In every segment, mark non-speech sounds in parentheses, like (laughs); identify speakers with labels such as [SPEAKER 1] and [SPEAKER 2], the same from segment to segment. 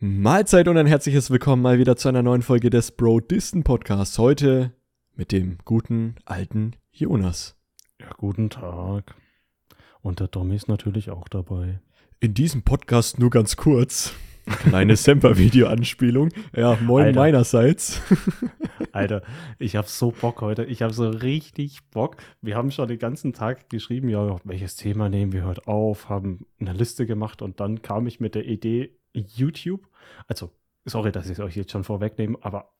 [SPEAKER 1] Mahlzeit und ein herzliches Willkommen mal wieder zu einer neuen Folge des Bro Disten Podcasts. Heute mit dem guten alten Jonas.
[SPEAKER 2] Ja, guten Tag. Und der Tommy ist natürlich auch dabei.
[SPEAKER 1] In diesem Podcast nur ganz kurz. Kleine (laughs) Semper-Video-Anspielung. Ja, moin
[SPEAKER 2] Alter.
[SPEAKER 1] meinerseits. (laughs)
[SPEAKER 2] Alter, ich hab so Bock heute. Ich hab so richtig Bock. Wir haben schon den ganzen Tag geschrieben, ja, welches Thema nehmen wir heute auf, haben eine Liste gemacht und dann kam ich mit der Idee YouTube. Also, sorry, dass ich es euch jetzt schon vorwegnehme, aber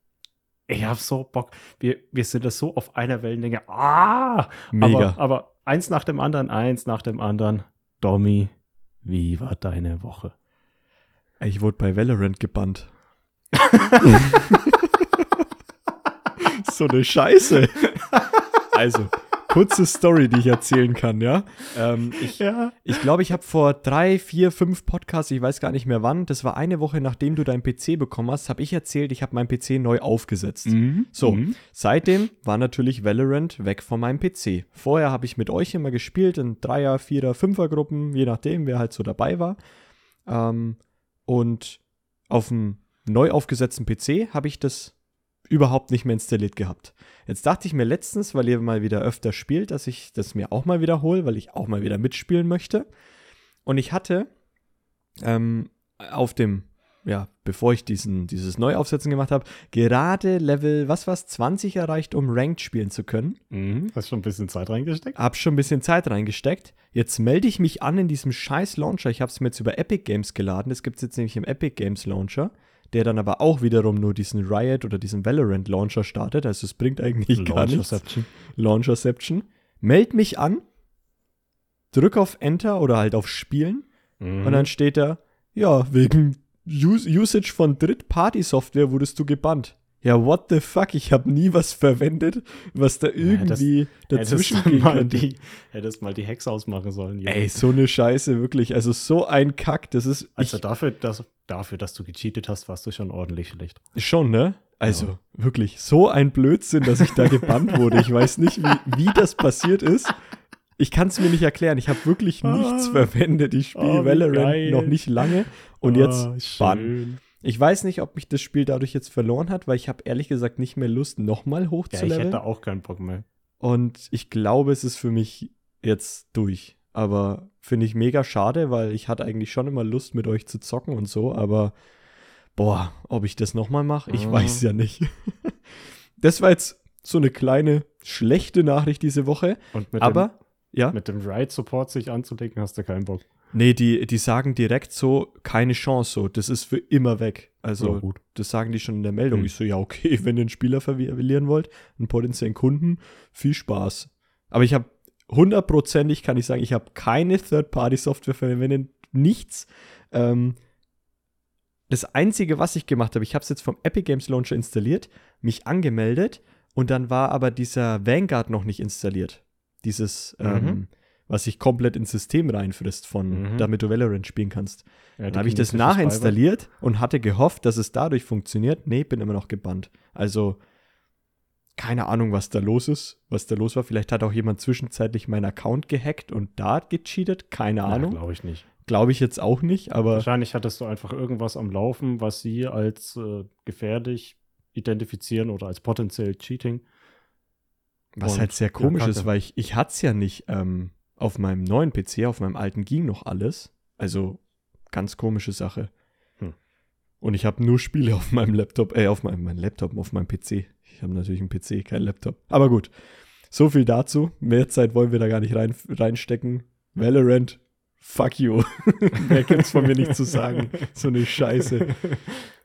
[SPEAKER 2] ich hab so Bock. Wir, wir sind da so auf einer Wellenlänge. Ah!
[SPEAKER 1] Mega.
[SPEAKER 2] Aber, aber eins nach dem anderen, eins nach dem anderen. Domi, wie war deine Woche?
[SPEAKER 1] Ich wurde bei Valorant gebannt. (laughs) (laughs) so eine Scheiße. Also, kurze Story, die ich erzählen kann, ja. Ähm, ich
[SPEAKER 2] Ja.
[SPEAKER 1] Ich glaube, ich habe vor drei, vier, fünf Podcasts, ich weiß gar nicht mehr wann, das war eine Woche nachdem du deinen PC bekommen hast, habe ich erzählt, ich habe meinen PC neu aufgesetzt. So,
[SPEAKER 2] Mhm.
[SPEAKER 1] seitdem war natürlich Valorant weg von meinem PC. Vorher habe ich mit euch immer gespielt in Dreier, Vierer, Fünfer-Gruppen, je nachdem, wer halt so dabei war. Ähm, und auf dem neu aufgesetzten PC habe ich das überhaupt nicht mehr installiert gehabt. Jetzt dachte ich mir letztens, weil ihr mal wieder öfter spielt, dass ich das mir auch mal wiederhole, weil ich auch mal wieder mitspielen möchte. Und ich hatte ähm, auf dem, ja, bevor ich diesen, dieses Neuaufsetzen gemacht habe, gerade Level, was war's, 20 erreicht, um Ranked spielen zu können.
[SPEAKER 2] Mhm. Hast schon ein bisschen Zeit reingesteckt?
[SPEAKER 1] Hab schon ein bisschen Zeit reingesteckt. Jetzt melde ich mich an in diesem scheiß Launcher. Ich habe es mir jetzt über Epic Games geladen. Das gibt es jetzt nämlich im Epic Games Launcher, der dann aber auch wiederum nur diesen Riot oder diesen Valorant Launcher startet. Also es bringt eigentlich gar nichts.
[SPEAKER 2] Launcherception.
[SPEAKER 1] Meld mich an, drück auf Enter oder halt auf Spielen
[SPEAKER 2] Mhm.
[SPEAKER 1] und dann steht da, ja, wegen Us Usage von Dritt-Party-Software wurdest du gebannt. Ja, what the fuck? Ich habe nie was verwendet, was da irgendwie dazwischen
[SPEAKER 2] hättest mal die, hättest mal die Hex ausmachen sollen. Junge.
[SPEAKER 1] Ey, so eine Scheiße, wirklich. Also so ein Kack, das ist
[SPEAKER 2] also
[SPEAKER 1] ich,
[SPEAKER 2] dafür, dass, dafür, dass du gecheatet hast, warst du schon ordentlich schlecht.
[SPEAKER 1] schon, ne? Also wirklich, so ein Blödsinn, dass ich da gebannt wurde. Ich weiß nicht, wie, wie das passiert ist. Ich kann es mir nicht erklären. Ich habe wirklich nichts
[SPEAKER 2] Ah.
[SPEAKER 1] verwendet. Ich spiele
[SPEAKER 2] Oh,
[SPEAKER 1] Valorant
[SPEAKER 2] geil.
[SPEAKER 1] noch nicht lange und jetzt
[SPEAKER 2] Ah,
[SPEAKER 1] Bann. Ich weiß nicht, ob mich das Spiel dadurch jetzt verloren hat, weil ich habe ehrlich gesagt nicht mehr Lust, nochmal
[SPEAKER 2] Ja, ich
[SPEAKER 1] hochzuleveln.
[SPEAKER 2] hätte auch keinen Bock mehr.
[SPEAKER 1] Und ich glaube, es ist für mich jetzt durch. Aber finde ich mega schade, weil ich hatte eigentlich schon immer Lust, mit euch zu zocken und so. Aber boah, ob ich das nochmal mache, ich
[SPEAKER 2] Ah.
[SPEAKER 1] weiß ja nicht. (laughs) das war jetzt so eine kleine schlechte Nachricht diese Woche.
[SPEAKER 2] Und mit
[SPEAKER 1] Aber ja,
[SPEAKER 2] dem, mit dem Ride-Support sich anzulegen, hast du keinen Bock.
[SPEAKER 1] Nee, die, die sagen direkt so, keine Chance so. Das ist für immer weg. Also
[SPEAKER 2] Ja, gut.
[SPEAKER 1] Das sagen die schon in der Meldung.
[SPEAKER 2] Hm.
[SPEAKER 1] Ich so, ja, okay, (laughs) wenn ihr einen Spieler verlieren wollt, einen potenziellen Kunden, viel Spaß. Aber ich habe hundertprozentig, kann ich sagen, ich habe keine Third-Party-Software verwendet, nichts. Ähm, das Einzige, was ich gemacht habe, ich habe es jetzt vom Epic Games Launcher installiert, mich angemeldet und dann war aber dieser Vanguard noch nicht installiert. Dieses, ähm,
[SPEAKER 2] Mhm.
[SPEAKER 1] Was sich komplett ins System reinfrisst, von,
[SPEAKER 2] Mhm.
[SPEAKER 1] damit du Valorant spielen kannst.
[SPEAKER 2] Ja,
[SPEAKER 1] Dann habe ich das nachinstalliert und hatte gehofft, dass es dadurch funktioniert. Nee, bin immer noch gebannt. Also, keine Ahnung, was da los ist, was da los war. Vielleicht hat auch jemand zwischenzeitlich meinen Account gehackt und da gecheatet. Keine. Ahnung.
[SPEAKER 2] glaube ich nicht.
[SPEAKER 1] Glaube ich jetzt auch nicht, aber
[SPEAKER 2] Wahrscheinlich hattest du einfach irgendwas am Laufen, was sie als äh, gefährlich identifizieren oder als potenziell Cheating.
[SPEAKER 1] was
[SPEAKER 2] Und-
[SPEAKER 1] halt sehr
[SPEAKER 2] ja,
[SPEAKER 1] komisch ist,
[SPEAKER 2] Kacke.
[SPEAKER 1] weil ich, ich hatte es ja nicht ähm, auf meinem neuen PC, auf meinem alten ging noch alles. Also, ganz komische Sache.
[SPEAKER 2] Hm.
[SPEAKER 1] Und ich habe nur Spiele auf meinem Laptop, äh, auf meinem, mein Laptop, auf meinem PC. Ich habe natürlich einen PC, kein Laptop. Aber gut, so viel dazu. Mehr Zeit wollen wir da gar nicht rein, reinstecken. Valorant, fuck you. (laughs) Mehr gibt's von mir nicht zu sagen. So eine Scheiße. (laughs)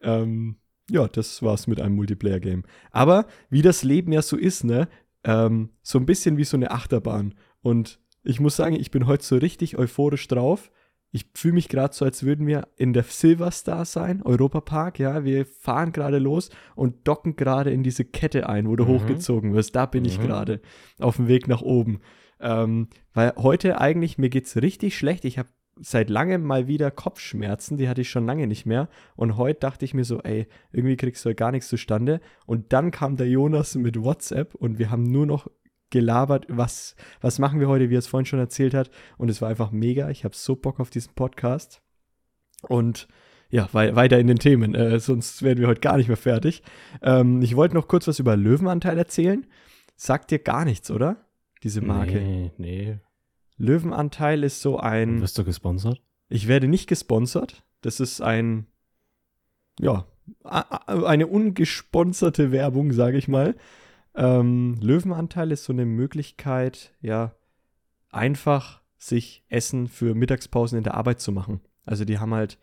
[SPEAKER 1] Ähm, ja, das war's mit einem Multiplayer-Game. Aber wie das Leben ja so ist, ne? Ähm, so ein bisschen wie so eine Achterbahn. Und ich muss sagen, ich bin heute so richtig euphorisch drauf. Ich fühle mich gerade so, als würden wir in der Silverstar sein, Europapark, ja. Wir fahren gerade los und docken gerade in diese Kette ein, wo du
[SPEAKER 2] Mhm.
[SPEAKER 1] hochgezogen wirst. Da bin ich
[SPEAKER 2] Mhm.
[SPEAKER 1] gerade auf dem Weg nach oben. Ähm, weil heute eigentlich, mir geht's richtig schlecht. Ich habe seit langem mal wieder Kopfschmerzen, die hatte ich schon lange nicht mehr. Und heute dachte ich mir so, ey, irgendwie kriegst du ja gar nichts zustande. Und dann kam der Jonas mit WhatsApp und wir haben nur noch gelabert, was, was machen wir heute, wie er es vorhin schon erzählt hat. Und es war einfach mega. Ich habe so Bock auf diesen Podcast. Und ja, wei weiter in den Themen, äh, sonst werden wir heute gar nicht mehr fertig. Ähm, ich wollte noch kurz was über Löwenanteil erzählen. Sagt dir gar nichts, oder? Diese Marke.
[SPEAKER 2] Nee, nee.
[SPEAKER 1] Löwenanteil ist so ein.
[SPEAKER 2] Wirst du gesponsert?
[SPEAKER 1] Ich werde nicht gesponsert. Das ist ein, ja, eine ungesponserte Werbung, sage ich mal. Ähm, Löwenanteil ist so eine Möglichkeit, ja, einfach sich Essen für Mittagspausen in der Arbeit zu machen. Also die haben halt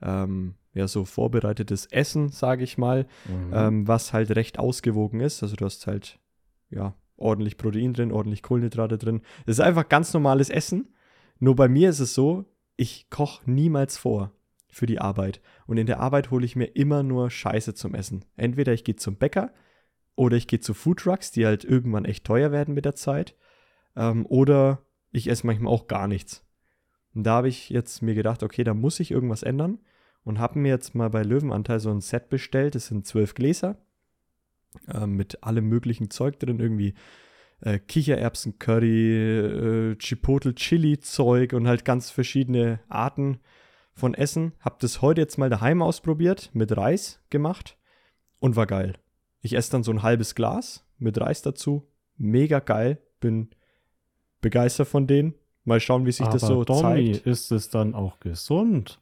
[SPEAKER 1] ähm, ja so vorbereitetes Essen, sage ich mal, mhm. ähm, was halt recht ausgewogen ist. Also du hast halt ja ordentlich Protein drin, ordentlich Kohlenhydrate drin. Das ist einfach ganz normales Essen. Nur bei mir ist es so, ich koche niemals vor für die Arbeit. Und in der Arbeit hole ich mir immer nur Scheiße zum Essen. Entweder ich gehe zum Bäcker oder ich gehe zu Foodtrucks, die halt irgendwann echt teuer werden mit der Zeit. Ähm, oder ich esse manchmal auch gar nichts. Und da habe ich jetzt mir gedacht, okay, da muss ich irgendwas ändern. Und habe mir jetzt mal bei Löwenanteil so ein Set bestellt. Das sind zwölf Gläser äh, mit allem möglichen Zeug drin. Irgendwie äh, Kichererbsen-Curry, äh, Chipotle-Chili-Zeug und halt ganz verschiedene Arten von Essen. Hab das heute jetzt mal daheim ausprobiert, mit Reis gemacht und war geil. Ich esse dann so ein halbes Glas mit Reis dazu. Mega geil. Bin begeistert von denen. Mal schauen, wie sich
[SPEAKER 2] Aber
[SPEAKER 1] das so
[SPEAKER 2] Tommy,
[SPEAKER 1] zeigt.
[SPEAKER 2] ist es dann auch gesund?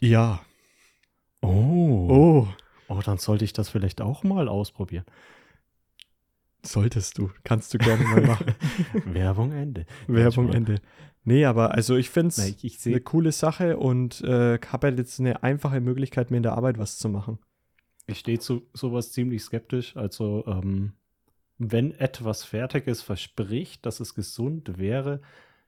[SPEAKER 1] Ja.
[SPEAKER 2] Oh.
[SPEAKER 1] Oh.
[SPEAKER 2] Oh, dann sollte ich das vielleicht auch mal ausprobieren.
[SPEAKER 1] Solltest du. Kannst du gerne mal machen. (laughs)
[SPEAKER 2] Werbung Ende.
[SPEAKER 1] Werbung Ende. Nee, aber also ich finde es eine coole Sache und äh, habe halt jetzt eine einfache Möglichkeit, mir in der Arbeit was zu machen.
[SPEAKER 2] Ich stehe zu sowas ziemlich skeptisch. Also, ähm, wenn etwas Fertiges verspricht, dass es gesund wäre,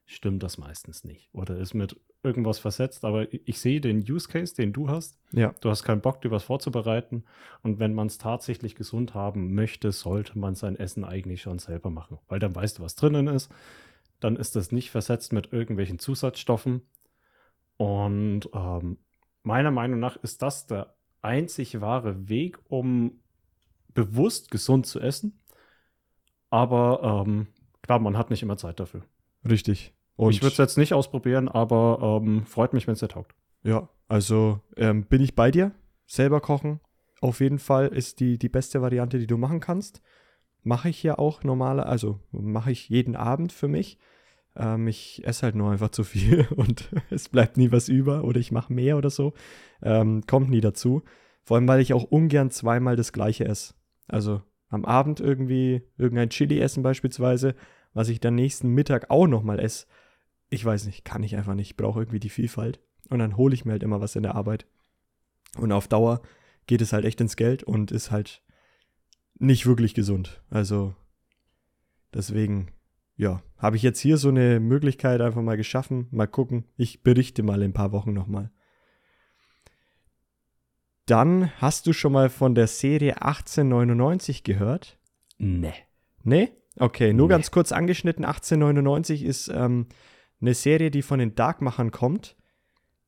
[SPEAKER 2] stimmt das meistens nicht. Oder ist mit irgendwas versetzt. Aber ich, ich sehe den Use Case, den du hast.
[SPEAKER 1] Ja.
[SPEAKER 2] Du hast keinen Bock, dir was vorzubereiten. Und wenn man es tatsächlich gesund haben möchte, sollte man sein Essen eigentlich schon selber machen. Weil dann weißt du, was drinnen ist. Dann ist das nicht versetzt mit irgendwelchen Zusatzstoffen. Und ähm, meiner Meinung nach ist das der einzig wahre Weg, um bewusst gesund zu essen. Aber ähm, klar, man hat nicht immer Zeit dafür.
[SPEAKER 1] Richtig. Und
[SPEAKER 2] ich würde es jetzt nicht ausprobieren, aber ähm, freut mich, wenn es dir taugt.
[SPEAKER 1] Ja, also ähm, bin ich bei dir. Selber kochen, auf jeden Fall ist die, die beste Variante, die du machen kannst. Mache ich ja auch normale, also mache ich jeden Abend für mich. Ähm, ich esse halt nur einfach zu viel (laughs) und (laughs) es bleibt nie was über oder ich mache mehr oder so. Ähm, kommt nie dazu. Vor allem, weil ich auch ungern zweimal das gleiche esse. Also am Abend irgendwie irgendein Chili essen beispielsweise, was ich dann nächsten Mittag auch nochmal esse. Ich weiß nicht, kann ich einfach nicht. Ich brauche irgendwie die Vielfalt. Und dann hole ich mir halt immer was in der Arbeit. Und auf Dauer geht es halt echt ins Geld und ist halt nicht wirklich gesund. Also deswegen, ja, habe ich jetzt hier so eine Möglichkeit einfach mal geschaffen. Mal gucken. Ich berichte mal in ein paar Wochen nochmal. Dann hast du schon mal von der Serie 1899 gehört?
[SPEAKER 2] Nee.
[SPEAKER 1] Nee? Okay, nur
[SPEAKER 2] Nee.
[SPEAKER 1] ganz kurz angeschnitten. 1899 ist ähm, eine Serie, die von den Darkmachern kommt,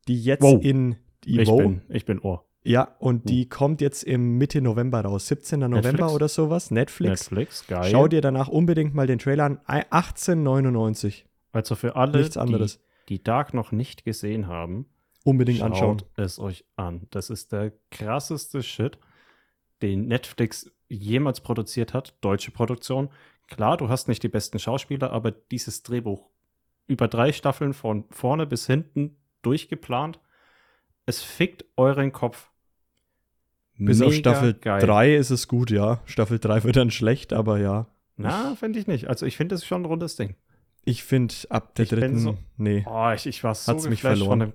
[SPEAKER 1] die jetzt
[SPEAKER 2] Wow.
[SPEAKER 1] in die
[SPEAKER 2] Ich bin, ich bin Ohr.
[SPEAKER 1] Ja, und die kommt jetzt im Mitte November raus. 17. November
[SPEAKER 2] Netflix?
[SPEAKER 1] oder sowas. Netflix.
[SPEAKER 2] Netflix, geil.
[SPEAKER 1] Schau dir danach unbedingt mal den Trailer an. Ei- 1899.
[SPEAKER 2] Also für alle,
[SPEAKER 1] Nichts anderes.
[SPEAKER 2] Die, die Dark noch nicht gesehen haben,
[SPEAKER 1] Unbedingt
[SPEAKER 2] schaut
[SPEAKER 1] anschauen.
[SPEAKER 2] es euch an. Das ist der krasseste Shit, den Netflix jemals produziert hat. Deutsche Produktion. Klar, du hast nicht die besten Schauspieler, aber dieses Drehbuch über drei Staffeln von vorne bis hinten durchgeplant. Es fickt euren Kopf.
[SPEAKER 1] Bis auf
[SPEAKER 2] Mega
[SPEAKER 1] Staffel
[SPEAKER 2] geil.
[SPEAKER 1] 3 ist es gut, ja. Staffel 3 wird dann schlecht, aber ja.
[SPEAKER 2] Na, finde ich nicht. Also ich finde, das ist schon ein rundes Ding.
[SPEAKER 1] Ich finde ab der
[SPEAKER 2] Ich
[SPEAKER 1] dritten,
[SPEAKER 2] so-
[SPEAKER 1] nee.
[SPEAKER 2] Oh, ich, ich war so
[SPEAKER 1] Hat's mich verloren.
[SPEAKER 2] von dem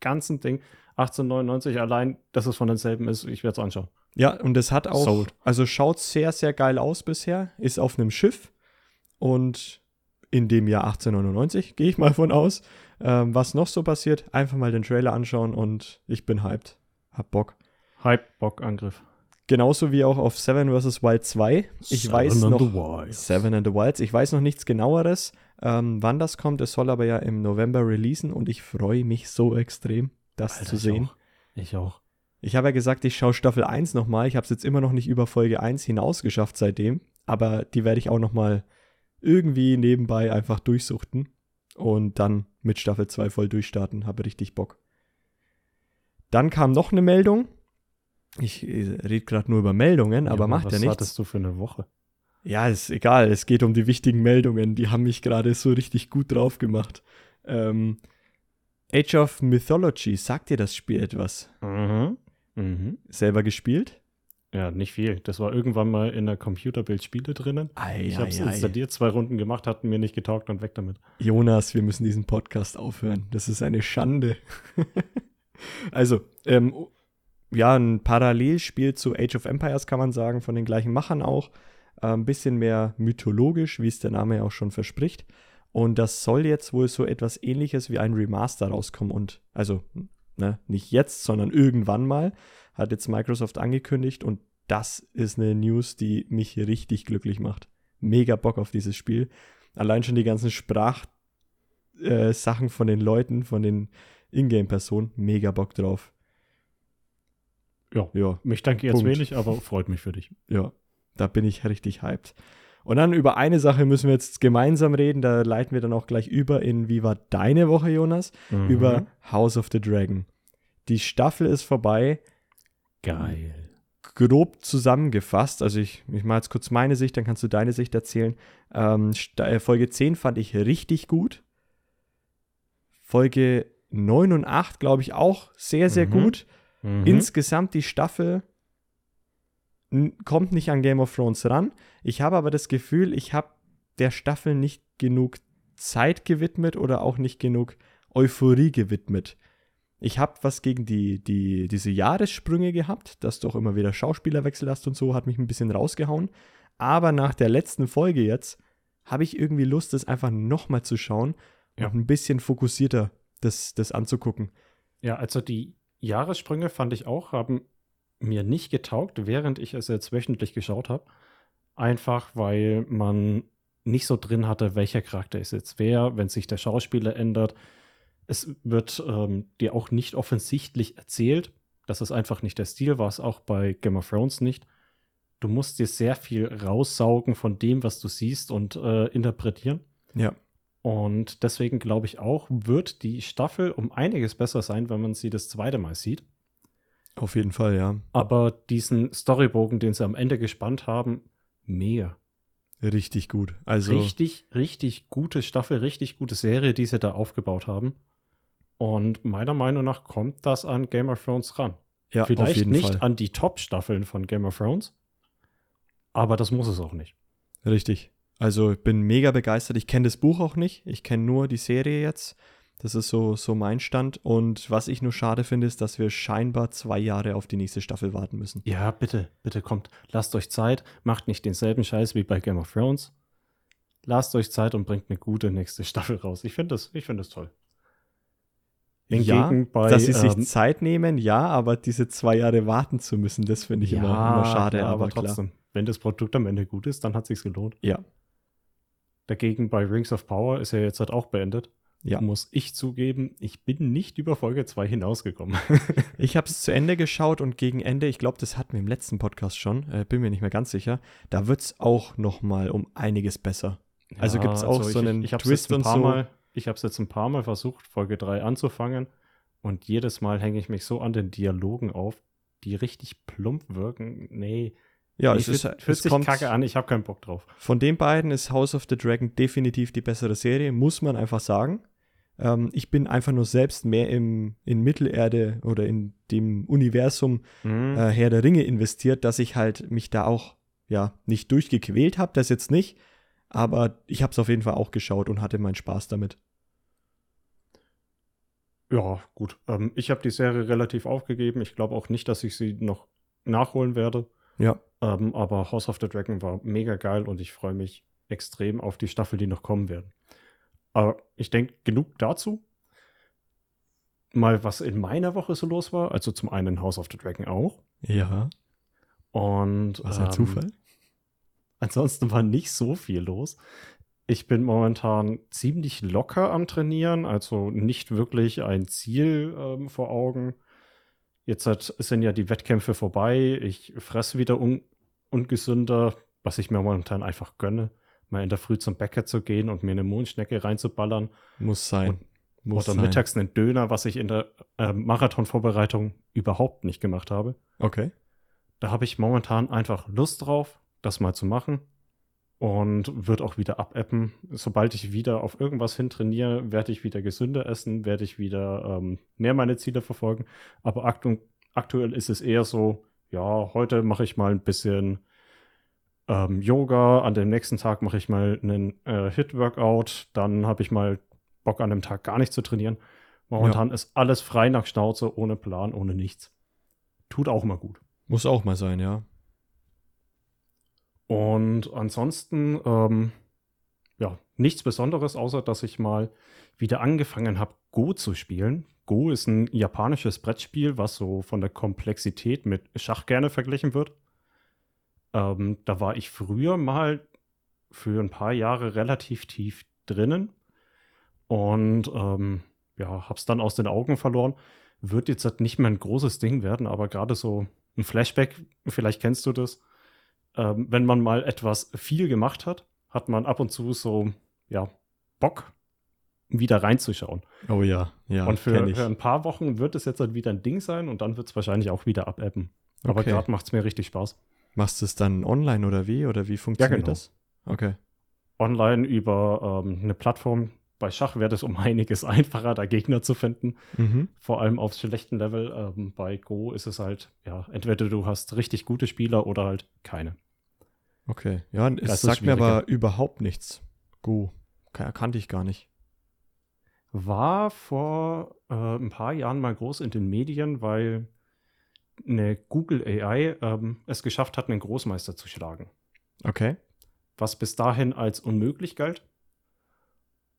[SPEAKER 2] ganzen Ding. 1899 allein, dass es von denselben ist, ich werde es anschauen.
[SPEAKER 1] Ja, und es hat auch,
[SPEAKER 2] Sold.
[SPEAKER 1] also schaut sehr, sehr geil aus bisher. Ist auf einem Schiff und in dem Jahr 1899, gehe ich mal von aus. Ähm, was noch so passiert, einfach mal den Trailer anschauen und ich bin hyped. Hab Bock.
[SPEAKER 2] Hype, Bock, Angriff.
[SPEAKER 1] Genauso wie auch auf Seven vs. Wild 2. Ich weiß noch. Seven and the Wilds. Ich weiß noch nichts genaueres, ähm, wann das kommt. Es soll aber ja im November releasen und ich freue mich so extrem, das
[SPEAKER 2] Alter,
[SPEAKER 1] zu
[SPEAKER 2] ich
[SPEAKER 1] sehen.
[SPEAKER 2] Auch. Ich auch.
[SPEAKER 1] Ich habe ja gesagt, ich schaue Staffel 1 nochmal. Ich habe es jetzt immer noch nicht über Folge 1 hinaus geschafft seitdem. Aber die werde ich auch nochmal irgendwie nebenbei einfach durchsuchten. Und dann mit Staffel 2 voll durchstarten. Habe richtig Bock. Dann kam noch eine Meldung. Ich rede gerade nur über Meldungen, aber
[SPEAKER 2] Junge,
[SPEAKER 1] macht ja
[SPEAKER 2] Was
[SPEAKER 1] nichts.
[SPEAKER 2] hattest du für eine Woche?
[SPEAKER 1] Ja, ist egal. Es geht um die wichtigen Meldungen. Die haben mich gerade so richtig gut drauf gemacht. Ähm, Age of Mythology, sagt dir das Spiel etwas?
[SPEAKER 2] Mhm. Mhm.
[SPEAKER 1] Selber gespielt?
[SPEAKER 2] Ja, nicht viel. Das war irgendwann mal in der Computerbild Spiele drinnen.
[SPEAKER 1] Ei,
[SPEAKER 2] Ich habe es installiert, zwei Runden gemacht, hatten mir nicht getaugt und weg damit.
[SPEAKER 1] Jonas, wir müssen diesen Podcast aufhören. Das ist eine Schande. (laughs) also, ähm, ja, ein Parallelspiel zu Age of Empires kann man sagen, von den gleichen Machern auch. Äh, Ein bisschen mehr mythologisch, wie es der Name ja auch schon verspricht. Und das soll jetzt wohl so etwas ähnliches wie ein Remaster rauskommen. Und also, ne, nicht jetzt, sondern irgendwann mal. Hat jetzt Microsoft angekündigt. Und das ist eine News, die mich richtig glücklich macht. Mega Bock auf dieses Spiel. Allein schon die ganzen Sprach, äh, von den Leuten, von den Ingame-Personen, mega Bock drauf.
[SPEAKER 2] Ja.
[SPEAKER 1] Ja,
[SPEAKER 2] Mich danke jetzt
[SPEAKER 1] Punkt.
[SPEAKER 2] wenig, aber freut mich für dich.
[SPEAKER 1] ja, da bin ich richtig hyped. Und dann über eine Sache müssen wir jetzt gemeinsam reden, da leiten wir dann auch gleich über in Wie war deine Woche, Jonas?
[SPEAKER 2] Mhm.
[SPEAKER 1] Über House of the Dragon. Die Staffel ist vorbei,
[SPEAKER 2] Geil.
[SPEAKER 1] grob zusammengefasst. Also ich, ich mache jetzt kurz meine Sicht, dann kannst du deine Sicht erzählen. Ähm, äh, Folge 10 fand ich richtig gut. Folge 9 und 8, glaube ich, auch sehr, sehr
[SPEAKER 2] Mhm.
[SPEAKER 1] gut.
[SPEAKER 2] Mhm.
[SPEAKER 1] Insgesamt die Staffel kommt nicht an Game of Thrones ran. Ich habe aber das Gefühl, ich habe der Staffel nicht genug Zeit gewidmet oder auch nicht genug Euphorie gewidmet. Ich habe was gegen die, die, diese Jahressprünge gehabt, dass du auch immer wieder Schauspielerwechsel hast und so, hat mich ein bisschen rausgehauen. Aber nach der letzten Folge jetzt habe ich irgendwie Lust, das einfach nochmal zu schauen
[SPEAKER 2] Ja.
[SPEAKER 1] und ein bisschen fokussierter das, das anzugucken.
[SPEAKER 2] Ja, also die Jahressprünge fand ich auch, haben mir nicht getaugt, während ich es jetzt wöchentlich geschaut habe. Einfach weil man nicht so drin hatte, welcher Charakter ist jetzt wer, wenn sich der Schauspieler ändert. Es wird ähm, dir auch nicht offensichtlich erzählt. Das ist einfach nicht der Stil, war es auch bei Game of Thrones nicht. Du musst dir sehr viel raussaugen von dem, was du siehst und äh, interpretieren.
[SPEAKER 1] Ja.
[SPEAKER 2] Und deswegen glaube ich auch, wird die Staffel um einiges besser sein, wenn man sie das zweite Mal sieht.
[SPEAKER 1] Auf jeden Fall, ja.
[SPEAKER 2] Aber diesen Storybogen, den sie am Ende gespannt haben, mega.
[SPEAKER 1] Richtig gut. Also,
[SPEAKER 2] Richtig, richtig gute Staffel, richtig gute Serie, die sie da aufgebaut haben. Und meiner Meinung nach kommt das an Game of Thrones ran.
[SPEAKER 1] ja, auf
[SPEAKER 2] Vielleicht nicht
[SPEAKER 1] Fall.
[SPEAKER 2] an die Top-Staffeln von Game of Thrones, aber das muss es auch nicht.
[SPEAKER 1] Richtig. Also, ich bin mega begeistert. Ich kenne das Buch auch nicht. Ich kenne nur die Serie jetzt. Das ist so, so mein Stand. Und was ich nur schade finde, ist, dass wir scheinbar zwei Jahre auf die nächste Staffel warten müssen.
[SPEAKER 2] Ja, bitte, bitte kommt. Lasst euch Zeit, macht nicht denselben Scheiß wie bei Game of Thrones. Lasst euch Zeit und bringt eine gute nächste Staffel raus. Ich finde das, ich finde das toll.
[SPEAKER 1] ja,
[SPEAKER 2] Hingegen bei,
[SPEAKER 1] dass sie sich
[SPEAKER 2] ähm,
[SPEAKER 1] Zeit nehmen, ja, aber diese zwei Jahre warten zu müssen, das finde ich immer, immer schade,
[SPEAKER 2] ja,
[SPEAKER 1] aber, klar.
[SPEAKER 2] trotzdem. Wenn das Produkt am Ende gut ist, dann hat sich's gelohnt.
[SPEAKER 1] Ja,
[SPEAKER 2] Dagegen bei Rings of Power ist ja jetzt halt auch beendet.
[SPEAKER 1] Ja.
[SPEAKER 2] Muss ich zugeben, ich bin nicht über Folge 2 hinausgekommen. (laughs)
[SPEAKER 1] ich habe es zu Ende geschaut und gegen Ende, ich glaube, das hatten wir im letzten Podcast schon, äh, bin mir nicht mehr ganz sicher, da wird es auch noch mal um einiges besser. Also gibt's auch so einen
[SPEAKER 2] ich, ich
[SPEAKER 1] Twist und so?
[SPEAKER 2] Mal, ich habe es jetzt ein paar Mal versucht, Folge 3 anzufangen. Und jedes Mal hänge ich mich so an den Dialogen auf, die richtig plump wirken. Nee,
[SPEAKER 1] Ja, es, ist, es kommt,
[SPEAKER 2] kacke an, ich habe keinen Bock drauf.
[SPEAKER 1] Von den beiden ist House of the Dragon definitiv die bessere Serie, muss man einfach sagen. Ähm, ich bin einfach nur selbst mehr im, in Mittelerde oder in dem Universum
[SPEAKER 2] Mhm.
[SPEAKER 1] äh, Herr der Ringe investiert, dass ich halt mich da auch ja nicht durchgequält habe, das jetzt nicht. Aber ich habe es auf jeden Fall auch geschaut und hatte meinen Spaß damit.
[SPEAKER 2] Ja, gut. Ähm, ich habe die Serie relativ aufgegeben. Ich glaube auch nicht, dass ich sie noch nachholen werde.
[SPEAKER 1] Ja,
[SPEAKER 2] Ähm, aber House of the Dragon war mega geil und ich freue mich extrem auf die Staffel, die noch kommen werden. Aber ich denke, genug dazu. Mal, was in meiner Woche so los war. Also zum einen House of the Dragon auch.
[SPEAKER 1] ja,
[SPEAKER 2] Und
[SPEAKER 1] was ein
[SPEAKER 2] ähm,
[SPEAKER 1] Zufall.
[SPEAKER 2] Ansonsten war nicht so viel los. Ich bin momentan ziemlich locker am Trainieren, also nicht wirklich ein Ziel ähm, vor Augen. Jetzt hat, sind ja die Wettkämpfe vorbei. Ich fresse wieder un ungesünder, was ich mir momentan einfach gönne. Mal in der Früh zum Bäcker zu gehen und mir eine Mondschnecke reinzuballern.
[SPEAKER 1] Muss sein.
[SPEAKER 2] und Muss Oder sein. mittags einen Döner, was ich in der äh, Marathonvorbereitung überhaupt nicht gemacht habe.
[SPEAKER 1] Okay.
[SPEAKER 2] Da habe ich momentan einfach Lust drauf, das mal zu machen. Und wird auch wieder abappen. Sobald ich wieder auf irgendwas hin trainiere, werde ich wieder gesünder essen, werde ich wieder ähm, mehr meine Ziele verfolgen. Aber aktu aktuell ist es eher so, ja, heute mache ich mal ein bisschen ähm, Yoga, an dem nächsten Tag mache ich mal einen äh, Hit-Workout, dann habe ich mal Bock an dem Tag gar nicht zu trainieren. Momentan ja. ist alles frei nach Schnauze, ohne Plan, ohne nichts. Tut auch mal gut.
[SPEAKER 1] Muss auch mal sein, ja.
[SPEAKER 2] Und ansonsten, ähm, ja, nichts Besonderes, außer dass ich mal wieder angefangen habe, Go zu spielen. Go ist ein japanisches Brettspiel, was so von der Komplexität mit Schach gerne verglichen wird. Ähm, da war ich früher mal für ein paar Jahre relativ tief drinnen und ähm, ja, hab's dann aus den Augen verloren. Wird jetzt halt nicht mehr ein großes Ding werden, aber gerade so ein Flashback, vielleicht kennst du das, ähm, wenn man mal etwas viel gemacht hat, hat man ab und zu so, ja, Bock, wieder reinzuschauen.
[SPEAKER 1] Oh ja, ja.
[SPEAKER 2] Und für, für ein paar Wochen wird es jetzt halt wieder ein Ding sein und dann wird es wahrscheinlich auch wieder abappen. Aber okay. gerade macht es mir richtig Spaß.
[SPEAKER 1] Machst du es dann online oder wie? Oder wie funktioniert ja, genau. das?
[SPEAKER 2] Okay. Online über ähm, eine Plattform. Bei Schach wäre es um (laughs) einiges einfacher, da Gegner zu finden. Mhm. Vor allem auf schlechten Level. Ähm, bei Go ist es halt, ja, entweder du hast richtig gute Spieler oder halt keine.
[SPEAKER 1] Okay. Ja, es sagt mir aber überhaupt nichts. Go. Kannte ich gar nicht.
[SPEAKER 2] War vor äh, ein paar Jahren mal groß in den Medien, weil eine Google AI ähm, es geschafft hat, einen Großmeister zu schlagen.
[SPEAKER 1] Okay.
[SPEAKER 2] Was bis dahin als unmöglich galt.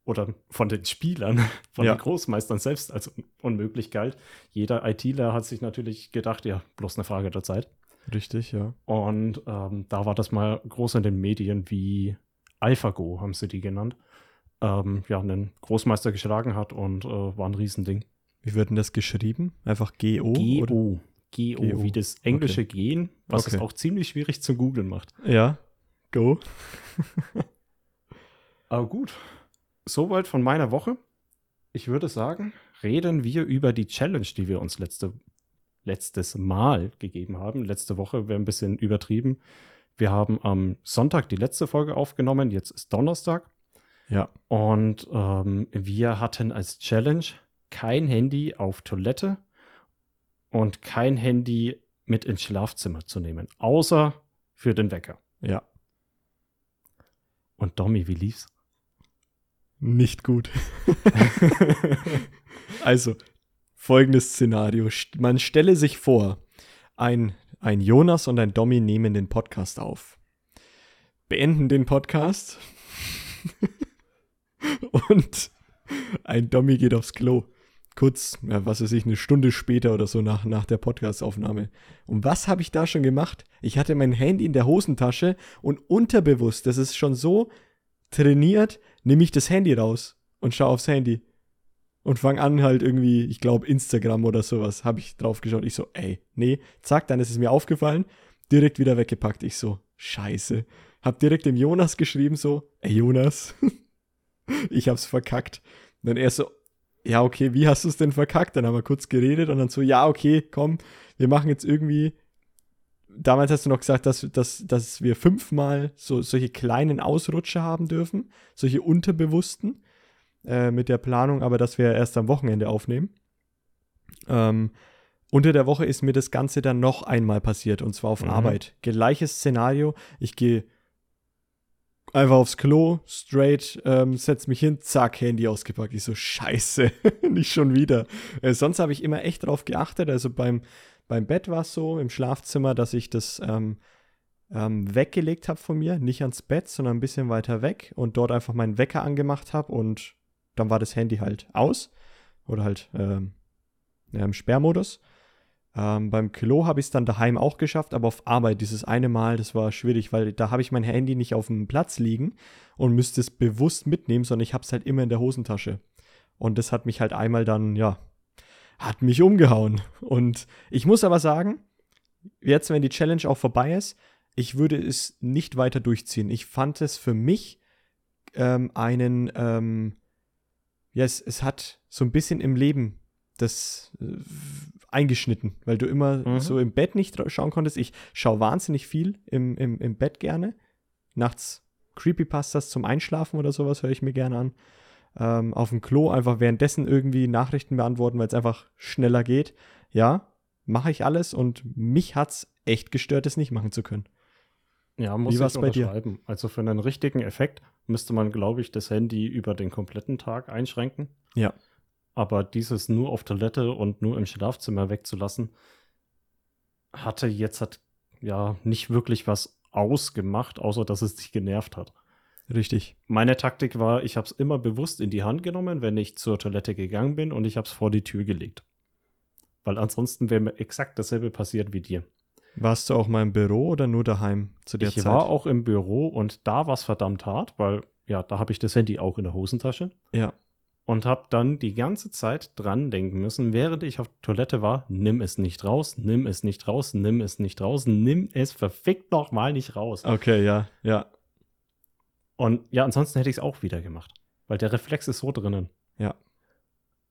[SPEAKER 2] Oder von den Spielern, (laughs) von ja. den Großmeistern selbst als un unmöglich galt. Jeder ITler hat sich natürlich gedacht, ja, bloß eine Frage der Zeit.
[SPEAKER 1] Richtig, ja.
[SPEAKER 2] Und ähm, da war das mal groß in den Medien wie AlphaGo, haben sie die genannt. Ähm, ja, einen Großmeister geschlagen hat und äh, war ein Riesending.
[SPEAKER 1] Wie wird denn das geschrieben? Einfach G-O?
[SPEAKER 2] G-O. G-O, wie das englische okay. Gehen, was okay. es auch ziemlich schwierig zu googeln macht.
[SPEAKER 1] Ja, Go. (laughs)
[SPEAKER 2] Aber gut, soweit von meiner Woche. Ich würde sagen, reden wir über die Challenge, die wir uns letzte, letztes Mal gegeben haben. Letzte Woche wäre ein bisschen übertrieben. Wir haben am Sonntag die letzte Folge aufgenommen, jetzt ist Donnerstag.
[SPEAKER 1] Ja.
[SPEAKER 2] Und ähm, wir hatten als Challenge kein Handy auf Toilette und kein Handy mit ins Schlafzimmer zu nehmen, außer für den Wecker.
[SPEAKER 1] Ja.
[SPEAKER 2] Und Domi, wie lief's?
[SPEAKER 1] Nicht gut. (laughs) (laughs) also, folgendes Szenario. Man stelle sich vor, ein, ein Jonas und ein Domi nehmen den Podcast auf. Beenden den Podcast. (laughs) und ein Domi geht aufs Klo kurz, ja, was weiß ich, eine Stunde später oder so nach, nach der Podcastaufnahme. Und was habe ich da schon gemacht? Ich hatte mein Handy in der Hosentasche und unterbewusst, das ist schon so trainiert, nehme ich das Handy raus und schaue aufs Handy. Und fange an halt irgendwie, ich glaube Instagram oder sowas, habe ich drauf geschaut. Ich so, ey, nee, zack, dann ist es mir aufgefallen, direkt wieder weggepackt. Ich so, scheiße. Hab direkt dem Jonas geschrieben so, ey Jonas, (laughs) ich hab's verkackt. Und dann er so, ja, okay, wie hast du es denn verkackt? Dann haben wir kurz geredet und dann so, ja, okay, komm, wir machen jetzt irgendwie. Damals hast du noch gesagt, dass, dass, dass wir fünfmal so, solche kleinen Ausrutsche haben dürfen, solche unterbewussten äh, mit der Planung, aber dass wir erst am Wochenende aufnehmen. Ähm, unter der Woche ist mir das Ganze dann noch einmal passiert und zwar auf mhm. Arbeit. Gleiches Szenario. Ich gehe einfach aufs Klo, straight, ähm, setz mich hin, zack, Handy ausgepackt. Ich so, scheiße, (laughs) nicht schon wieder. Äh, sonst habe ich immer echt drauf geachtet. Also beim, beim Bett war es so, im Schlafzimmer, dass ich das ähm, ähm, weggelegt habe von mir. Nicht ans Bett, sondern ein bisschen weiter weg und dort einfach meinen Wecker angemacht habe und dann war das Handy halt aus. Oder halt ähm, im Sperrmodus. Ähm, beim Klo habe ich es dann daheim auch geschafft, aber auf Arbeit dieses eine Mal, das war schwierig, weil da habe ich mein Handy nicht auf dem Platz liegen und müsste es bewusst mitnehmen, sondern ich habe es halt immer in der Hosentasche. Und das hat mich halt einmal dann, ja, hat mich umgehauen. Und ich muss aber sagen, jetzt, wenn die Challenge auch vorbei ist, ich würde es nicht weiter durchziehen. Ich fand es für mich ähm, einen, ähm, ja, es, es hat so ein bisschen im Leben das äh, eingeschnitten, weil du immer
[SPEAKER 2] Mhm.
[SPEAKER 1] so im Bett nicht schauen konntest. Ich schaue wahnsinnig viel im, im, im Bett gerne. Nachts Creepypastas zum Einschlafen oder sowas höre ich mir gerne an. Ähm, auf dem Klo einfach währenddessen irgendwie Nachrichten beantworten, weil es einfach schneller geht. Ja, mache ich alles und mich hat's echt gestört, es nicht machen zu können.
[SPEAKER 2] Ja, muss
[SPEAKER 1] Wie
[SPEAKER 2] ich
[SPEAKER 1] bei dir?
[SPEAKER 2] unterschreiben. Also für einen richtigen Effekt müsste man, glaube ich, das Handy über den kompletten Tag einschränken.
[SPEAKER 1] Ja.
[SPEAKER 2] Aber dieses nur auf Toilette und nur im Schlafzimmer wegzulassen, hatte jetzt hat, ja nicht wirklich was ausgemacht, außer dass es dich genervt hat.
[SPEAKER 1] Richtig.
[SPEAKER 2] Meine Taktik war, ich habe es immer bewusst in die Hand genommen, wenn ich zur Toilette gegangen bin und ich habe es vor die Tür gelegt. Weil ansonsten wäre mir exakt dasselbe passiert wie dir.
[SPEAKER 1] Warst du auch mal im Büro oder nur daheim zu der
[SPEAKER 2] ich
[SPEAKER 1] Zeit?
[SPEAKER 2] war auch im Büro und da war es verdammt hart, weil ja, da habe ich das Handy auch in der Hosentasche
[SPEAKER 1] ja,
[SPEAKER 2] und habe dann die ganze Zeit dran denken müssen, während ich auf Toilette war, nimm es nicht raus, nimm es nicht raus, nimm es nicht raus, nimm es verfickt noch mal nicht raus.
[SPEAKER 1] okay, ja, ja,
[SPEAKER 2] Und ja, ansonsten hätte ich es auch wieder gemacht, weil der Reflex ist so drinnen.
[SPEAKER 1] Ja.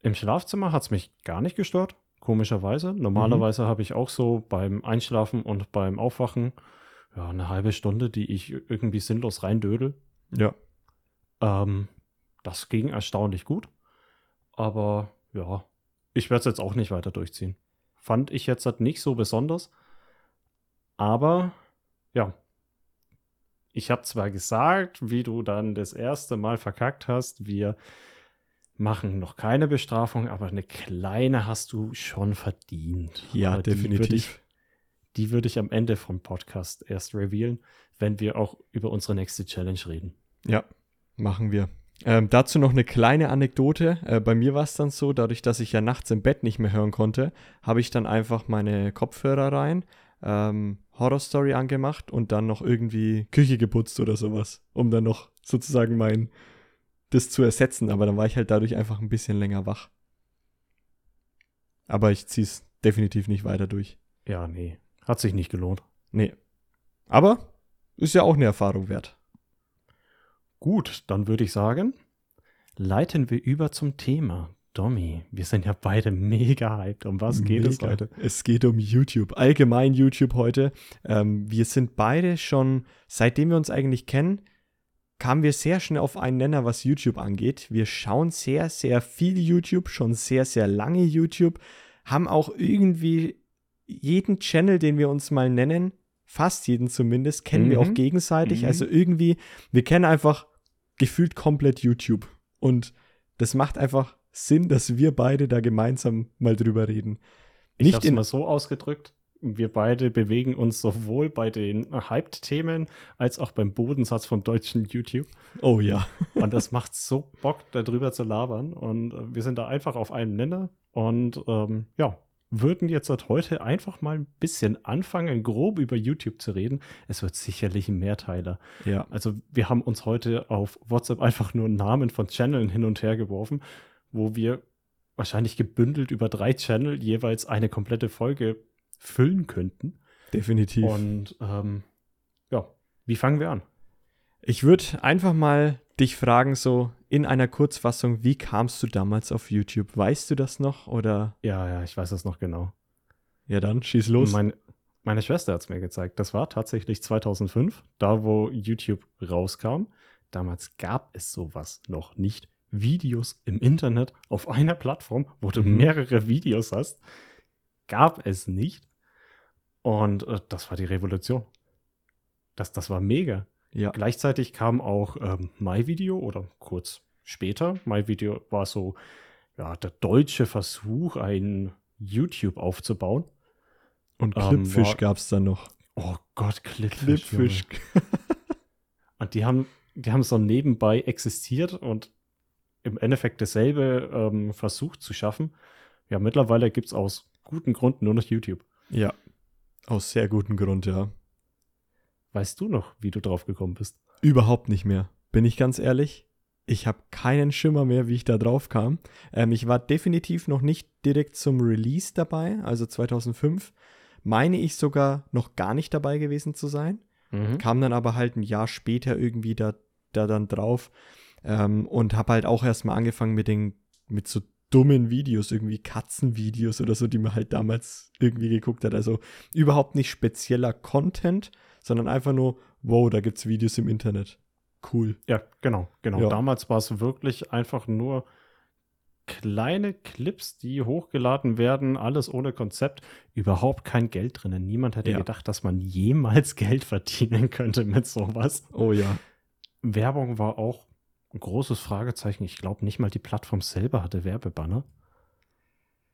[SPEAKER 2] Im Schlafzimmer hat es mich gar nicht gestört, komischerweise. Normalerweise habe ich auch so beim Einschlafen und beim Aufwachen ja, eine halbe Stunde, die ich irgendwie sinnlos reindödel.
[SPEAKER 1] ja.
[SPEAKER 2] Ähm, das ging erstaunlich gut. Aber ja, ich werde es jetzt auch nicht weiter durchziehen. Fand ich jetzt halt nicht so besonders. Aber ja, ich habe zwar gesagt, wie du dann das erste Mal verkackt hast, wir machen noch keine Bestrafung, aber eine kleine hast du schon verdient.
[SPEAKER 1] Ja,
[SPEAKER 2] Aber würd
[SPEAKER 1] definitiv.
[SPEAKER 2] Ich, die würde ich am Ende vom Podcast erst revealen, wenn wir auch über unsere nächste Challenge reden.
[SPEAKER 1] Ja, machen wir. Ähm, dazu noch eine kleine Anekdote. Äh, bei mir war es dann so, dadurch, dass ich ja nachts im Bett nicht mehr hören konnte, habe ich dann einfach meine Kopfhörer rein, ähm, Horrorstory angemacht und dann noch irgendwie Küche geputzt oder sowas, um dann noch sozusagen mein das zu ersetzen. Aber dann war ich halt dadurch einfach ein bisschen länger wach. Aber ich ziehe es definitiv nicht weiter durch.
[SPEAKER 2] Ja, nee. Hat sich nicht gelohnt.
[SPEAKER 1] Nee. Aber ist ja auch eine Erfahrung wert.
[SPEAKER 2] Gut, dann würde ich sagen, leiten wir über zum Thema. Domi, wir sind ja beide mega hyped. Um was geht es
[SPEAKER 1] Mega.
[SPEAKER 2] heute?
[SPEAKER 1] Es geht um YouTube, allgemein YouTube heute. Ähm, wir sind beide schon, seitdem wir uns eigentlich kennen, kamen wir sehr schnell auf einen Nenner, was YouTube angeht. Wir schauen sehr, sehr viel YouTube, schon sehr, sehr lange YouTube, haben auch irgendwie jeden Channel, den wir uns mal nennen, fast jeden zumindest, kennen wir
[SPEAKER 2] Mhm.
[SPEAKER 1] auch gegenseitig.
[SPEAKER 2] Mhm.
[SPEAKER 1] Also irgendwie, wir kennen einfach gefühlt komplett YouTube. Und das macht einfach Sinn, dass wir beide da gemeinsam mal drüber reden.
[SPEAKER 2] Ich
[SPEAKER 1] Nicht
[SPEAKER 2] mal so ausgedrückt. Wir beide bewegen uns sowohl bei den Hyped-Themen als auch beim Bodensatz von deutschen YouTube.
[SPEAKER 1] Oh ja. (laughs)
[SPEAKER 2] Und das macht so Bock, darüber zu labern. Und äh, wir sind da einfach auf einem Nenner. Und ähm, ja, würden jetzt heute einfach mal ein bisschen anfangen, grob über YouTube zu reden. Es wird sicherlich ein Mehrteiler.
[SPEAKER 1] Ja.
[SPEAKER 2] Also wir haben uns heute auf WhatsApp einfach nur Namen von Channeln hin und her geworfen, wo wir wahrscheinlich gebündelt über drei Channel jeweils eine komplette Folge füllen könnten.
[SPEAKER 1] Definitiv.
[SPEAKER 2] Und ähm, ja, wie fangen wir an?
[SPEAKER 1] ich würde einfach mal dich fragen, so in einer Kurzfassung, wie kamst du damals auf YouTube? Weißt du das noch? Oder
[SPEAKER 2] Ja, ja, ich weiß das noch genau.
[SPEAKER 1] ja, dann schieß los.
[SPEAKER 2] Mein, meine Schwester hat es mir gezeigt. Das war tatsächlich 2005, da wo YouTube rauskam. Damals gab es sowas noch nicht. Videos im Internet auf einer Plattform, wo du
[SPEAKER 1] Mhm.
[SPEAKER 2] mehrere Videos hast, gab es nicht. Und äh, das war die Revolution. Das, das war mega.
[SPEAKER 1] ja.
[SPEAKER 2] Gleichzeitig kam auch ähm, MyVideo oder kurz später. MyVideo war so ja, der deutsche Versuch, ein YouTube aufzubauen.
[SPEAKER 1] Und
[SPEAKER 2] ähm,
[SPEAKER 1] Clipfish
[SPEAKER 2] war-
[SPEAKER 1] gab es dann noch.
[SPEAKER 2] Oh Gott, Clipfish.
[SPEAKER 1] Clipfish. (laughs)
[SPEAKER 2] Und die haben, die haben so nebenbei existiert und im Endeffekt dasselbe ähm, versucht zu schaffen. Ja, mittlerweile gibt es aus guten Gründen nur noch YouTube.
[SPEAKER 1] ja. Aus sehr gutem Grund, ja.
[SPEAKER 2] Weißt du noch, wie du drauf gekommen bist?
[SPEAKER 1] Überhaupt nicht mehr. Bin ich ganz ehrlich? Ich habe keinen Schimmer mehr, wie ich da drauf kam. Ähm, ich war definitiv noch nicht direkt zum Release dabei, also 2005. Meine ich sogar noch gar nicht dabei gewesen zu sein.
[SPEAKER 2] Mhm.
[SPEAKER 1] Kam dann aber halt ein Jahr später irgendwie da, da dann drauf. Ähm, und habe halt auch erstmal angefangen mit den, mit so dummen Videos, irgendwie Katzenvideos oder so, die man halt damals irgendwie geguckt hat. Also überhaupt nicht spezieller Content, sondern einfach nur, wow, da gibt's Videos im Internet. Cool.
[SPEAKER 2] Ja, genau, genau.
[SPEAKER 1] Ja.
[SPEAKER 2] Damals war es wirklich einfach nur kleine Clips, die hochgeladen werden, alles ohne Konzept, überhaupt kein Geld drin. Niemand hätte
[SPEAKER 1] Ja.
[SPEAKER 2] gedacht, dass man jemals (laughs) Geld verdienen könnte mit sowas.
[SPEAKER 1] Oh ja.
[SPEAKER 2] Werbung war auch ein großes Fragezeichen. Ich glaube nicht mal die Plattform selber hatte Werbebanner.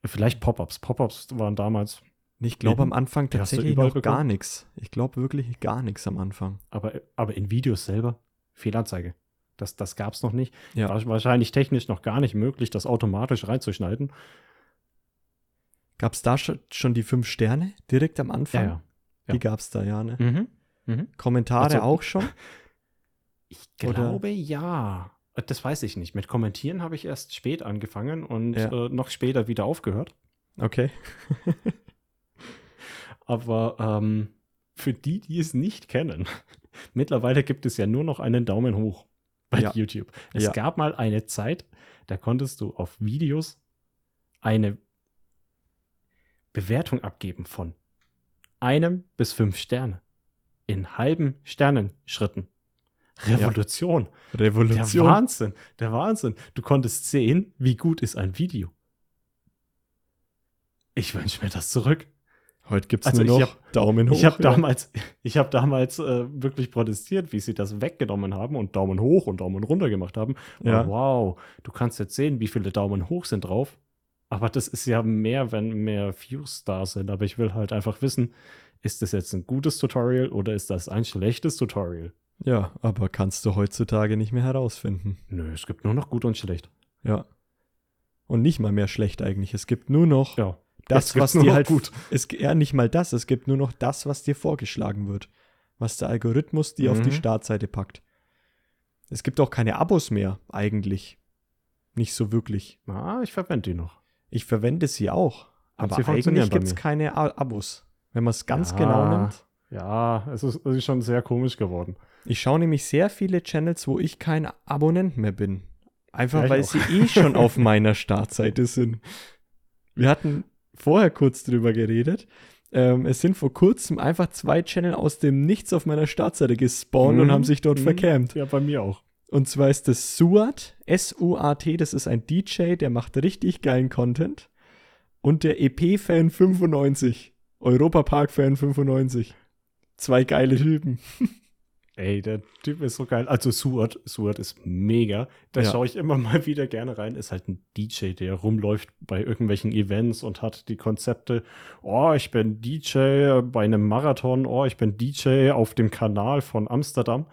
[SPEAKER 2] Vielleicht Pop-ups. Pop-ups waren damals,
[SPEAKER 1] Ich glaube am Anfang tatsächlich noch gar
[SPEAKER 2] bekommen?
[SPEAKER 1] nichts. Ich glaube wirklich gar nichts am Anfang.
[SPEAKER 2] aber, aber in Videos selber Fehlanzeige. Das, das gab es noch nicht.
[SPEAKER 1] Ja.
[SPEAKER 2] War wahrscheinlich technisch noch gar nicht möglich, das automatisch reinzuschneiden.
[SPEAKER 1] Gab es da schon, die fünf Sterne direkt am Anfang?
[SPEAKER 2] ja.
[SPEAKER 1] Die gab es da, ja, ne?
[SPEAKER 2] Mhm. Mhm.
[SPEAKER 1] Kommentare
[SPEAKER 2] Also-
[SPEAKER 1] auch schon? (laughs)
[SPEAKER 2] Ich
[SPEAKER 1] Oder-
[SPEAKER 2] glaube ja. Äh, Das weiß ich nicht. Mit Kommentieren habe ich erst spät angefangen und
[SPEAKER 1] Ja.
[SPEAKER 2] äh, noch später wieder aufgehört.
[SPEAKER 1] Okay. (laughs)
[SPEAKER 2] Aber ähm, für die, die es nicht kennen, (laughs) mittlerweile gibt es ja nur noch einen Daumen hoch bei
[SPEAKER 1] Ja.
[SPEAKER 2] YouTube. Es
[SPEAKER 1] Ja.
[SPEAKER 2] gab mal eine Zeit, da konntest du auf Videos eine Bewertung abgeben von einem bis fünf Sterne in halben Sternenschritten. Revolution. Der
[SPEAKER 1] Revolution.
[SPEAKER 2] Wahnsinn. Der Wahnsinn. Du konntest sehen, wie gut ist ein Video. Ich wünsche mir das zurück.
[SPEAKER 1] Heute gibt es
[SPEAKER 2] Also
[SPEAKER 1] nur noch Daumen hoch.
[SPEAKER 2] Ich habe
[SPEAKER 1] ja.
[SPEAKER 2] damals, ich hab damals äh, wirklich protestiert, wie sie das weggenommen haben und Daumen hoch und Daumen runter gemacht haben.
[SPEAKER 1] Ja.
[SPEAKER 2] Und wow, du kannst jetzt sehen, wie viele Daumen hoch sind drauf. Aber das ist ja mehr, wenn mehr Views da sind. Aber ich will halt einfach wissen, ist das jetzt ein gutes Tutorial oder ist das ein schlechtes Tutorial?
[SPEAKER 1] Ja, aber kannst du heutzutage nicht mehr herausfinden.
[SPEAKER 2] Nö, es gibt nur noch gut und schlecht.
[SPEAKER 1] Ja. Und nicht mal mehr schlecht eigentlich. Es gibt nur noch
[SPEAKER 2] Ja.
[SPEAKER 1] das, was dir halt
[SPEAKER 2] gut.
[SPEAKER 1] Es ja nicht mal das, es gibt nur noch das, was dir vorgeschlagen wird. Was der Algorithmus dir auf die
[SPEAKER 2] Mhm.
[SPEAKER 1] Startseite packt. Es gibt auch keine Abos mehr, eigentlich. Nicht so wirklich.
[SPEAKER 2] Ah, ich verwende die noch.
[SPEAKER 1] Ich verwende sie auch.
[SPEAKER 2] Und
[SPEAKER 1] Aber
[SPEAKER 2] sie
[SPEAKER 1] eigentlich gibt es keine Abos. Wenn man es ganz
[SPEAKER 2] Ja.
[SPEAKER 1] genau nimmt.
[SPEAKER 2] Ja, es ist, es ist schon sehr komisch geworden.
[SPEAKER 1] Ich schaue nämlich sehr viele Channels, wo ich kein Abonnent mehr bin. Einfach
[SPEAKER 2] Ja,
[SPEAKER 1] weil
[SPEAKER 2] auch.
[SPEAKER 1] sie eh schon auf meiner Startseite sind. Wir hatten vorher kurz drüber geredet. Ähm, es sind vor kurzem einfach zwei Channel aus dem Nichts auf meiner Startseite gespawnt und
[SPEAKER 2] Mhm.
[SPEAKER 1] haben sich dort
[SPEAKER 2] Mhm.
[SPEAKER 1] vercampt.
[SPEAKER 2] Ja, bei mir auch.
[SPEAKER 1] Und zwar ist das Suat, S-U-A-T, das ist ein DJ, der macht richtig geilen Content. Und der EP-Fan 95, Europapark-Fan 95. Zwei geile Typen.
[SPEAKER 2] Ey, der Typ ist so geil. Also Suat, Suat ist mega. Da
[SPEAKER 1] Ja.
[SPEAKER 2] schaue ich immer mal wieder gerne rein. Ist halt ein DJ, der rumläuft bei irgendwelchen Events und hat die Konzepte. Oh, ich bin DJ bei einem Marathon. Oh, ich bin DJ auf dem Kanal von Amsterdam.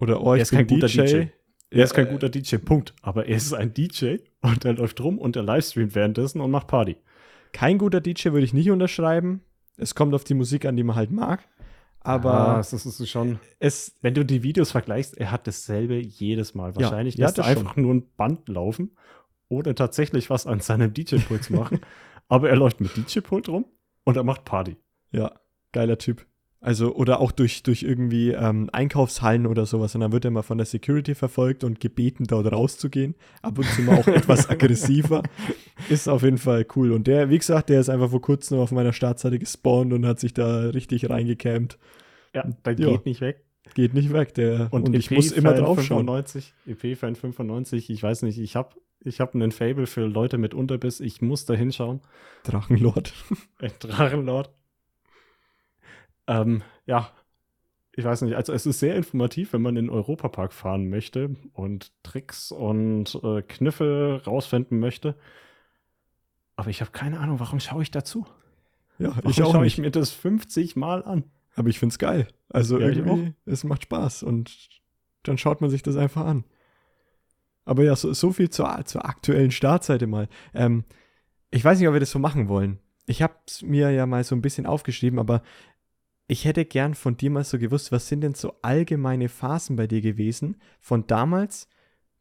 [SPEAKER 1] Oder oh,
[SPEAKER 2] Er
[SPEAKER 1] ich
[SPEAKER 2] ist
[SPEAKER 1] bin
[SPEAKER 2] kein guter
[SPEAKER 1] DJ.
[SPEAKER 2] DJ. Er ist kein
[SPEAKER 1] äh,
[SPEAKER 2] guter DJ, Punkt. Aber er ist ein DJ und er läuft rum und er livestreamt währenddessen und macht Party.
[SPEAKER 1] Kein guter DJ würde ich nicht unterschreiben. Es kommt auf die Musik an, die man halt mag. Aber
[SPEAKER 2] Ah, das ist schon.
[SPEAKER 1] es,
[SPEAKER 2] Wenn du die Videos vergleichst, er hat dasselbe jedes Mal. Wahrscheinlich
[SPEAKER 1] ja,
[SPEAKER 2] lässt er einfach nur ein Band laufen oder tatsächlich was an seinem DJ-Pult zu machen. (laughs) Aber er läuft mit DJ-Pult rum und er macht Party.
[SPEAKER 1] ja, geiler Typ. Also, oder auch durch, durch irgendwie ähm, Einkaufshallen oder sowas. Und dann wird er mal von der Security verfolgt und gebeten, dort rauszugehen. Ab und zu mal auch etwas (laughs) aggressiver. Ist auf jeden Fall cool. Und der, wie gesagt, der ist einfach vor kurzem auf meiner Startseite gespawnt und hat sich da richtig reingecampt.
[SPEAKER 2] Ja, der
[SPEAKER 1] Ja.
[SPEAKER 2] geht nicht weg.
[SPEAKER 1] Geht nicht weg, der.
[SPEAKER 2] Und,
[SPEAKER 1] Und, ich
[SPEAKER 2] EP
[SPEAKER 1] muss immer
[SPEAKER 2] Fan
[SPEAKER 1] drauf schauen.
[SPEAKER 2] 95, EP-Fan 95, ich weiß nicht, ich habe ich hab einen Fable für Leute mit Unterbiss. Ich muss da hinschauen.
[SPEAKER 1] Drachenlord.
[SPEAKER 2] Ein Drachenlord. Ähm, ja, ich weiß nicht. Also es ist sehr informativ, wenn man in den Europapark fahren möchte und Tricks und äh, Kniffe rausfinden möchte. Aber ich habe keine Ahnung, warum schaue ich dazu?
[SPEAKER 1] Ja,
[SPEAKER 2] Warum
[SPEAKER 1] ich auch
[SPEAKER 2] schaue
[SPEAKER 1] nicht.
[SPEAKER 2] ich mir das 50 Mal an?
[SPEAKER 1] Aber ich find's geil. Also
[SPEAKER 2] Ja,
[SPEAKER 1] irgendwie, es macht Spaß und dann schaut man sich das einfach an. Aber ja, so, so viel zur, zur aktuellen Startseite mal. Ähm, ich weiß nicht, ob wir das so machen wollen. Ich habe es mir ja mal so ein bisschen aufgeschrieben, aber ich hätte gern von dir mal so gewusst, was sind denn so allgemeine Phasen bei dir gewesen, von damals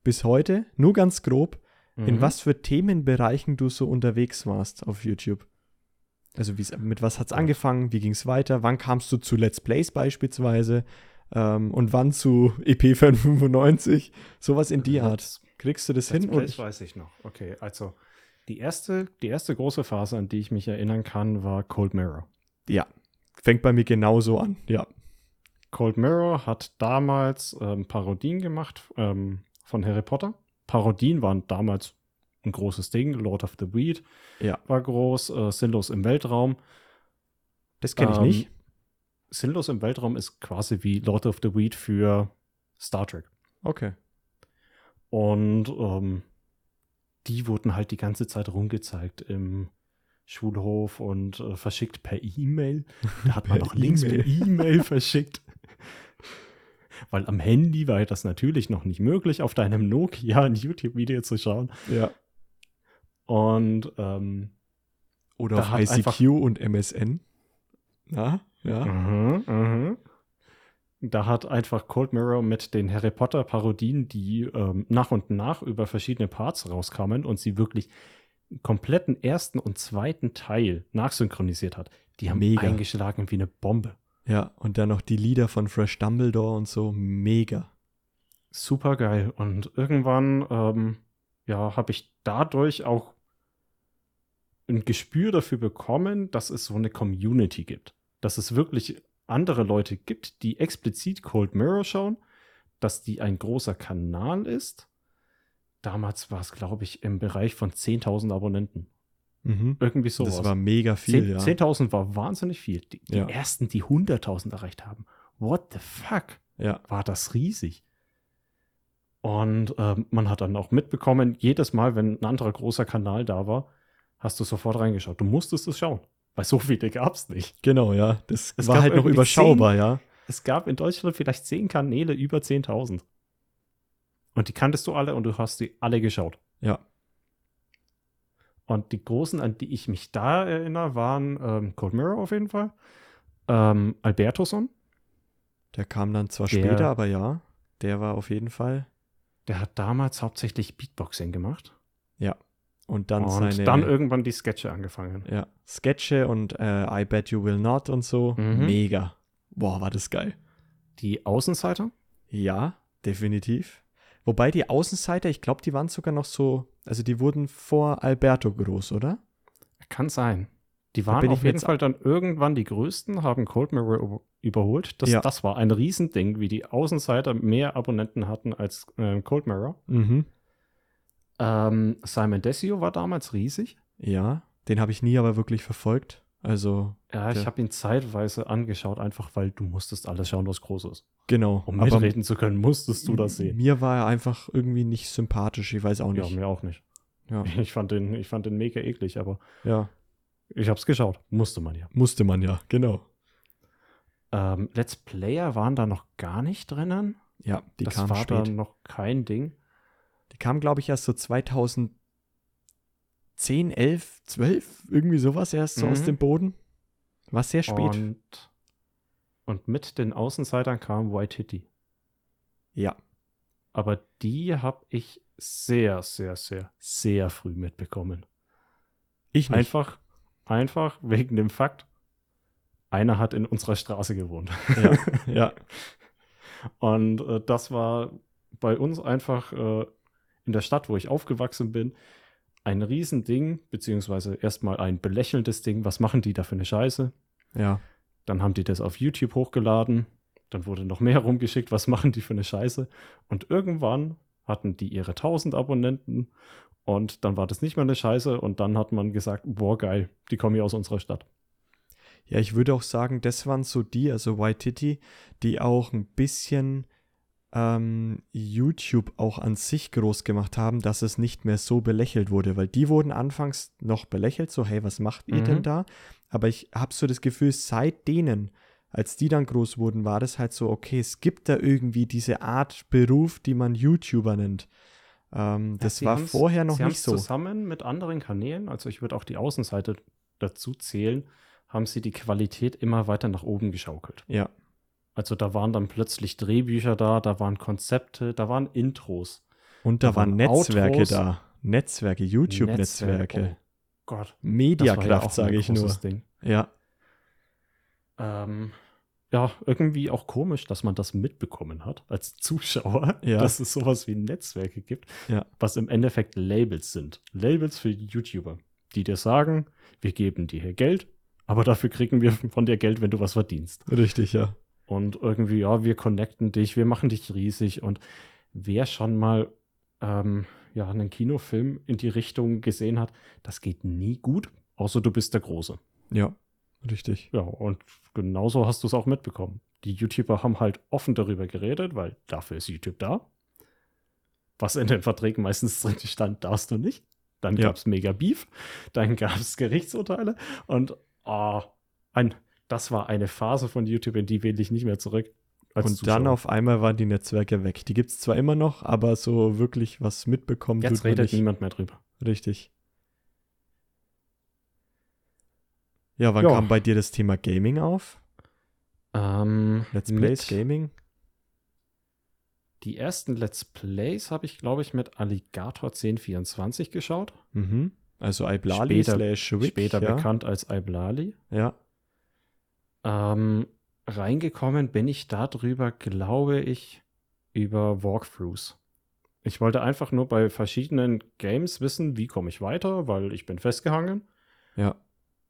[SPEAKER 1] bis heute, nur ganz grob, in
[SPEAKER 2] Mhm.
[SPEAKER 1] was für Themenbereichen du so unterwegs warst auf YouTube. Also mit was hat's
[SPEAKER 2] Ja.
[SPEAKER 1] angefangen, wie ging's weiter, wann kamst du zu Let's Plays beispielsweise, ähm, und wann zu EP Fan 95. Sowas in die Art. Kriegst du das
[SPEAKER 2] Let's
[SPEAKER 1] hin?
[SPEAKER 2] Plays
[SPEAKER 1] ich,
[SPEAKER 2] weiß ich noch. Okay, also die erste, die erste große Phase, an die ich mich erinnern kann, war Cold Mirror.
[SPEAKER 1] ja, fängt bei mir genauso an. Ja,
[SPEAKER 2] Cold Mirror hat damals ähm, Parodien gemacht ähm, von Harry Potter. Parodien waren damals ein großes Ding. Lord of the Weed
[SPEAKER 1] Ja.
[SPEAKER 2] war groß. Äh, Sinnlos im Weltraum.
[SPEAKER 1] das kenne ich
[SPEAKER 2] Ähm,
[SPEAKER 1] nicht.
[SPEAKER 2] Sinnlos im Weltraum ist quasi wie Lord of the Weed für Star Trek.
[SPEAKER 1] Okay.
[SPEAKER 2] Und ähm, die wurden halt die ganze Zeit rumgezeigt im Schulhof und äh, verschickt per E-Mail. (laughs) Da hat man noch Links per E-Mail (laughs) verschickt. Weil am Handy war das natürlich noch nicht möglich, auf deinem Nokia ein YouTube-Video zu schauen.
[SPEAKER 1] Ja.
[SPEAKER 2] Und ähm,
[SPEAKER 1] Oder auf ICQ und MSN. Na, ja.
[SPEAKER 2] Mhm, mhm. Da hat einfach Cold Mirror mit den Harry Potter Parodien, die ähm, nach und nach über verschiedene Parts rauskamen und sie wirklich kompletten ersten und zweiten Teil nachsynchronisiert hat. Die haben
[SPEAKER 1] Mega.
[SPEAKER 2] eingeschlagen wie eine Bombe.
[SPEAKER 1] Ja, und dann noch die Lieder von Fresh Dumbledore und so. Mega.
[SPEAKER 2] Super geil. Und irgendwann, ähm, ja, habe ich dadurch auch ein Gespür dafür bekommen, dass es so eine Community gibt. Dass es wirklich andere Leute gibt, die explizit Cold Mirror schauen, dass die ein großer Kanal ist. Damals war es, glaube ich, im Bereich von 10.000 Abonnenten.
[SPEAKER 1] Mhm.
[SPEAKER 2] Irgendwie sowas.
[SPEAKER 1] Das war mega viel,
[SPEAKER 2] 10
[SPEAKER 1] ja.
[SPEAKER 2] 10.000 war wahnsinnig viel. Die, die
[SPEAKER 1] Ja.
[SPEAKER 2] ersten, die 100.000 erreicht haben. What the fuck?
[SPEAKER 1] Ja,
[SPEAKER 2] war das riesig. Und ähm, man hat dann auch mitbekommen, jedes Mal, wenn ein anderer großer Kanal da war, hast du sofort reingeschaut. Du musstest es schauen, weil so viele gab es nicht.
[SPEAKER 1] genau, ja. Das
[SPEAKER 2] Es
[SPEAKER 1] war halt noch überschaubar, ja.
[SPEAKER 2] Es gab in Deutschland vielleicht zehn Kanäle über 10.000. Und die kanntest du alle und du hast die alle geschaut.
[SPEAKER 1] Ja.
[SPEAKER 2] Und die großen, an die ich mich da erinnere, waren ähm, Cold Mirror auf jeden Fall, ähm, Albertoson,
[SPEAKER 1] Der kam dann zwar
[SPEAKER 2] Der-
[SPEAKER 1] später, aber ja. Der war auf jeden Fall.
[SPEAKER 2] der hat damals hauptsächlich Beatboxing gemacht.
[SPEAKER 1] Und dann
[SPEAKER 2] und
[SPEAKER 1] seine
[SPEAKER 2] dann irgendwann die Sketche angefangen.
[SPEAKER 1] ja, Sketche und äh, I Bet You Will Not und so.
[SPEAKER 2] Mhm.
[SPEAKER 1] Mega. Boah, war das geil.
[SPEAKER 2] Die Außenseiter?
[SPEAKER 1] Ja, definitiv. Wobei die Außenseiter, ich glaube, die waren sogar noch so, also die wurden vor Alberto groß, oder?
[SPEAKER 2] Kann sein. Die waren auf jeden
[SPEAKER 1] jetzt-
[SPEAKER 2] Fall dann irgendwann die größten, haben Cold Mirror über- überholt. Das,
[SPEAKER 1] Ja.
[SPEAKER 2] das war ein Riesending, wie die Außenseiter mehr Abonnenten hatten als äh, Cold Mirror.
[SPEAKER 1] Mhm.
[SPEAKER 2] Ähm, Simon Desio war damals riesig.
[SPEAKER 1] Ja, den habe ich nie aber wirklich verfolgt. Also,
[SPEAKER 2] Ja, ich
[SPEAKER 1] Ja.
[SPEAKER 2] habe ihn zeitweise angeschaut, einfach weil du musstest alles schauen, was groß ist.
[SPEAKER 1] genau.
[SPEAKER 2] Um
[SPEAKER 1] aber
[SPEAKER 2] mitreden zu können, musstest du das sehen.
[SPEAKER 1] Mir war er einfach irgendwie nicht sympathisch, ich weiß auch
[SPEAKER 2] Ja,
[SPEAKER 1] nicht.
[SPEAKER 2] mir auch nicht.
[SPEAKER 1] Ja, (laughs)
[SPEAKER 2] Ich fand den, ich fand den mega eklig, aber
[SPEAKER 1] ja.
[SPEAKER 2] ich habe es geschaut. Musste man ja.
[SPEAKER 1] musste man ja, genau.
[SPEAKER 2] Ähm, Let's Player waren da noch gar nicht drinnen.
[SPEAKER 1] Ja, die
[SPEAKER 2] das
[SPEAKER 1] kam
[SPEAKER 2] war
[SPEAKER 1] spät.
[SPEAKER 2] da noch kein Ding.
[SPEAKER 1] Die kam, glaube ich, erst so 2010, 11, 12, irgendwie sowas erst so aus
[SPEAKER 2] Mhm.
[SPEAKER 1] dem Boden. War sehr spät.
[SPEAKER 2] Und, und mit den Außenseitern kam White Hitty.
[SPEAKER 1] ja,
[SPEAKER 2] Aber die habe ich sehr, sehr, sehr, sehr früh mitbekommen.
[SPEAKER 1] ich nicht.
[SPEAKER 2] Einfach, einfach wegen dem Fakt, einer hat in unserer Straße gewohnt.
[SPEAKER 1] Ja, (laughs) ja,
[SPEAKER 2] Und äh, das war bei uns einfach äh, in der Stadt, wo ich aufgewachsen bin, ein Riesending, beziehungsweise erstmal ein belächelndes Ding. Was machen die da für eine Scheiße?
[SPEAKER 1] ja.
[SPEAKER 2] Dann haben die das auf YouTube hochgeladen. Dann wurde noch mehr (laughs) rumgeschickt, was machen die für eine Scheiße. Und irgendwann hatten die ihre 1000 Abonnenten und dann war das nicht mehr eine Scheiße und dann hat man gesagt, boah geil, die kommen hier aus unserer Stadt.
[SPEAKER 1] Ja, ich würde auch sagen, das waren so die, also Waititi, die auch ein bisschen ähm, YouTube auch an sich groß gemacht haben, dass es nicht mehr so belächelt wurde, weil die wurden anfangs noch belächelt, so hey, was macht ihr
[SPEAKER 2] Mhm.
[SPEAKER 1] denn da? Aber ich habe so das Gefühl, seit denen, als die dann groß wurden, war das halt so, okay, es gibt da irgendwie diese Art Beruf, die man YouTuber nennt. Ähm, das
[SPEAKER 2] sie
[SPEAKER 1] war vorher noch nicht so.
[SPEAKER 2] Zusammen mit anderen Kanälen, also ich würde auch die Außenseite dazu zählen, haben sie die Qualität immer weiter nach oben geschaukelt.
[SPEAKER 1] Ja,
[SPEAKER 2] Also da waren dann plötzlich Drehbücher da, da waren Konzepte, da waren Intros.
[SPEAKER 1] und da,
[SPEAKER 2] Da
[SPEAKER 1] waren
[SPEAKER 2] waren
[SPEAKER 1] Netzwerke
[SPEAKER 2] Outros.
[SPEAKER 1] da. Netzwerke, YouTube-Netzwerke.
[SPEAKER 2] Oh Gott. ja
[SPEAKER 1] Mediakraft,
[SPEAKER 2] auch
[SPEAKER 1] sage ich nur.
[SPEAKER 2] Ding.
[SPEAKER 1] Ja,
[SPEAKER 2] Ähm, ja, irgendwie auch komisch, dass man das mitbekommen hat als Zuschauer, (laughs)
[SPEAKER 1] Ja.
[SPEAKER 2] dass es sowas wie Netzwerke gibt,
[SPEAKER 1] Ja.
[SPEAKER 2] was im Endeffekt Labels sind. Labels für YouTuber, die dir sagen, wir geben dir hier Geld, aber dafür kriegen wir von dir Geld, wenn du was verdienst.
[SPEAKER 1] Richtig, ja.
[SPEAKER 2] Und irgendwie, ja, wir connecten dich, wir machen dich riesig. Und wer schon mal ähm, ja, einen Kinofilm in die Richtung gesehen hat, das geht nie gut, außer du bist der Große.
[SPEAKER 1] Ja, richtig.
[SPEAKER 2] Ja, und genauso hast du es auch mitbekommen. Die YouTuber haben halt offen darüber geredet, weil dafür ist YouTube da. Was in den Verträgen meistens drin stand, darfst du nicht. Dann
[SPEAKER 1] Ja.
[SPEAKER 2] gab es mega Beef, dann gab es Gerichtsurteile und ah, ein, das war eine Phase von YouTube, in die will ich nicht mehr zurück.
[SPEAKER 1] Und dann
[SPEAKER 2] Zuschauer.
[SPEAKER 1] auf einmal waren die Netzwerke weg. Die gibt es zwar immer noch, aber so wirklich was mitbekommen
[SPEAKER 2] Jetzt redet niemand mehr drüber.
[SPEAKER 1] Richtig. Ja, wann
[SPEAKER 2] Ja.
[SPEAKER 1] kam bei dir das Thema Gaming auf?
[SPEAKER 2] Ähm,
[SPEAKER 1] Let's Plays Gaming?
[SPEAKER 2] Die ersten Let's Plays habe ich, glaube ich, mit Alligator 1024 geschaut.
[SPEAKER 1] Mhm. Also Iblali
[SPEAKER 2] Später-
[SPEAKER 1] slash Wick,
[SPEAKER 2] Später
[SPEAKER 1] ja.
[SPEAKER 2] bekannt als Iblali.
[SPEAKER 1] Ja.
[SPEAKER 2] Ähm, reingekommen bin ich darüber, glaube ich, über Walkthroughs. Ich wollte einfach nur bei verschiedenen Games wissen, wie komme ich weiter, weil ich bin festgehangen.
[SPEAKER 1] Ja.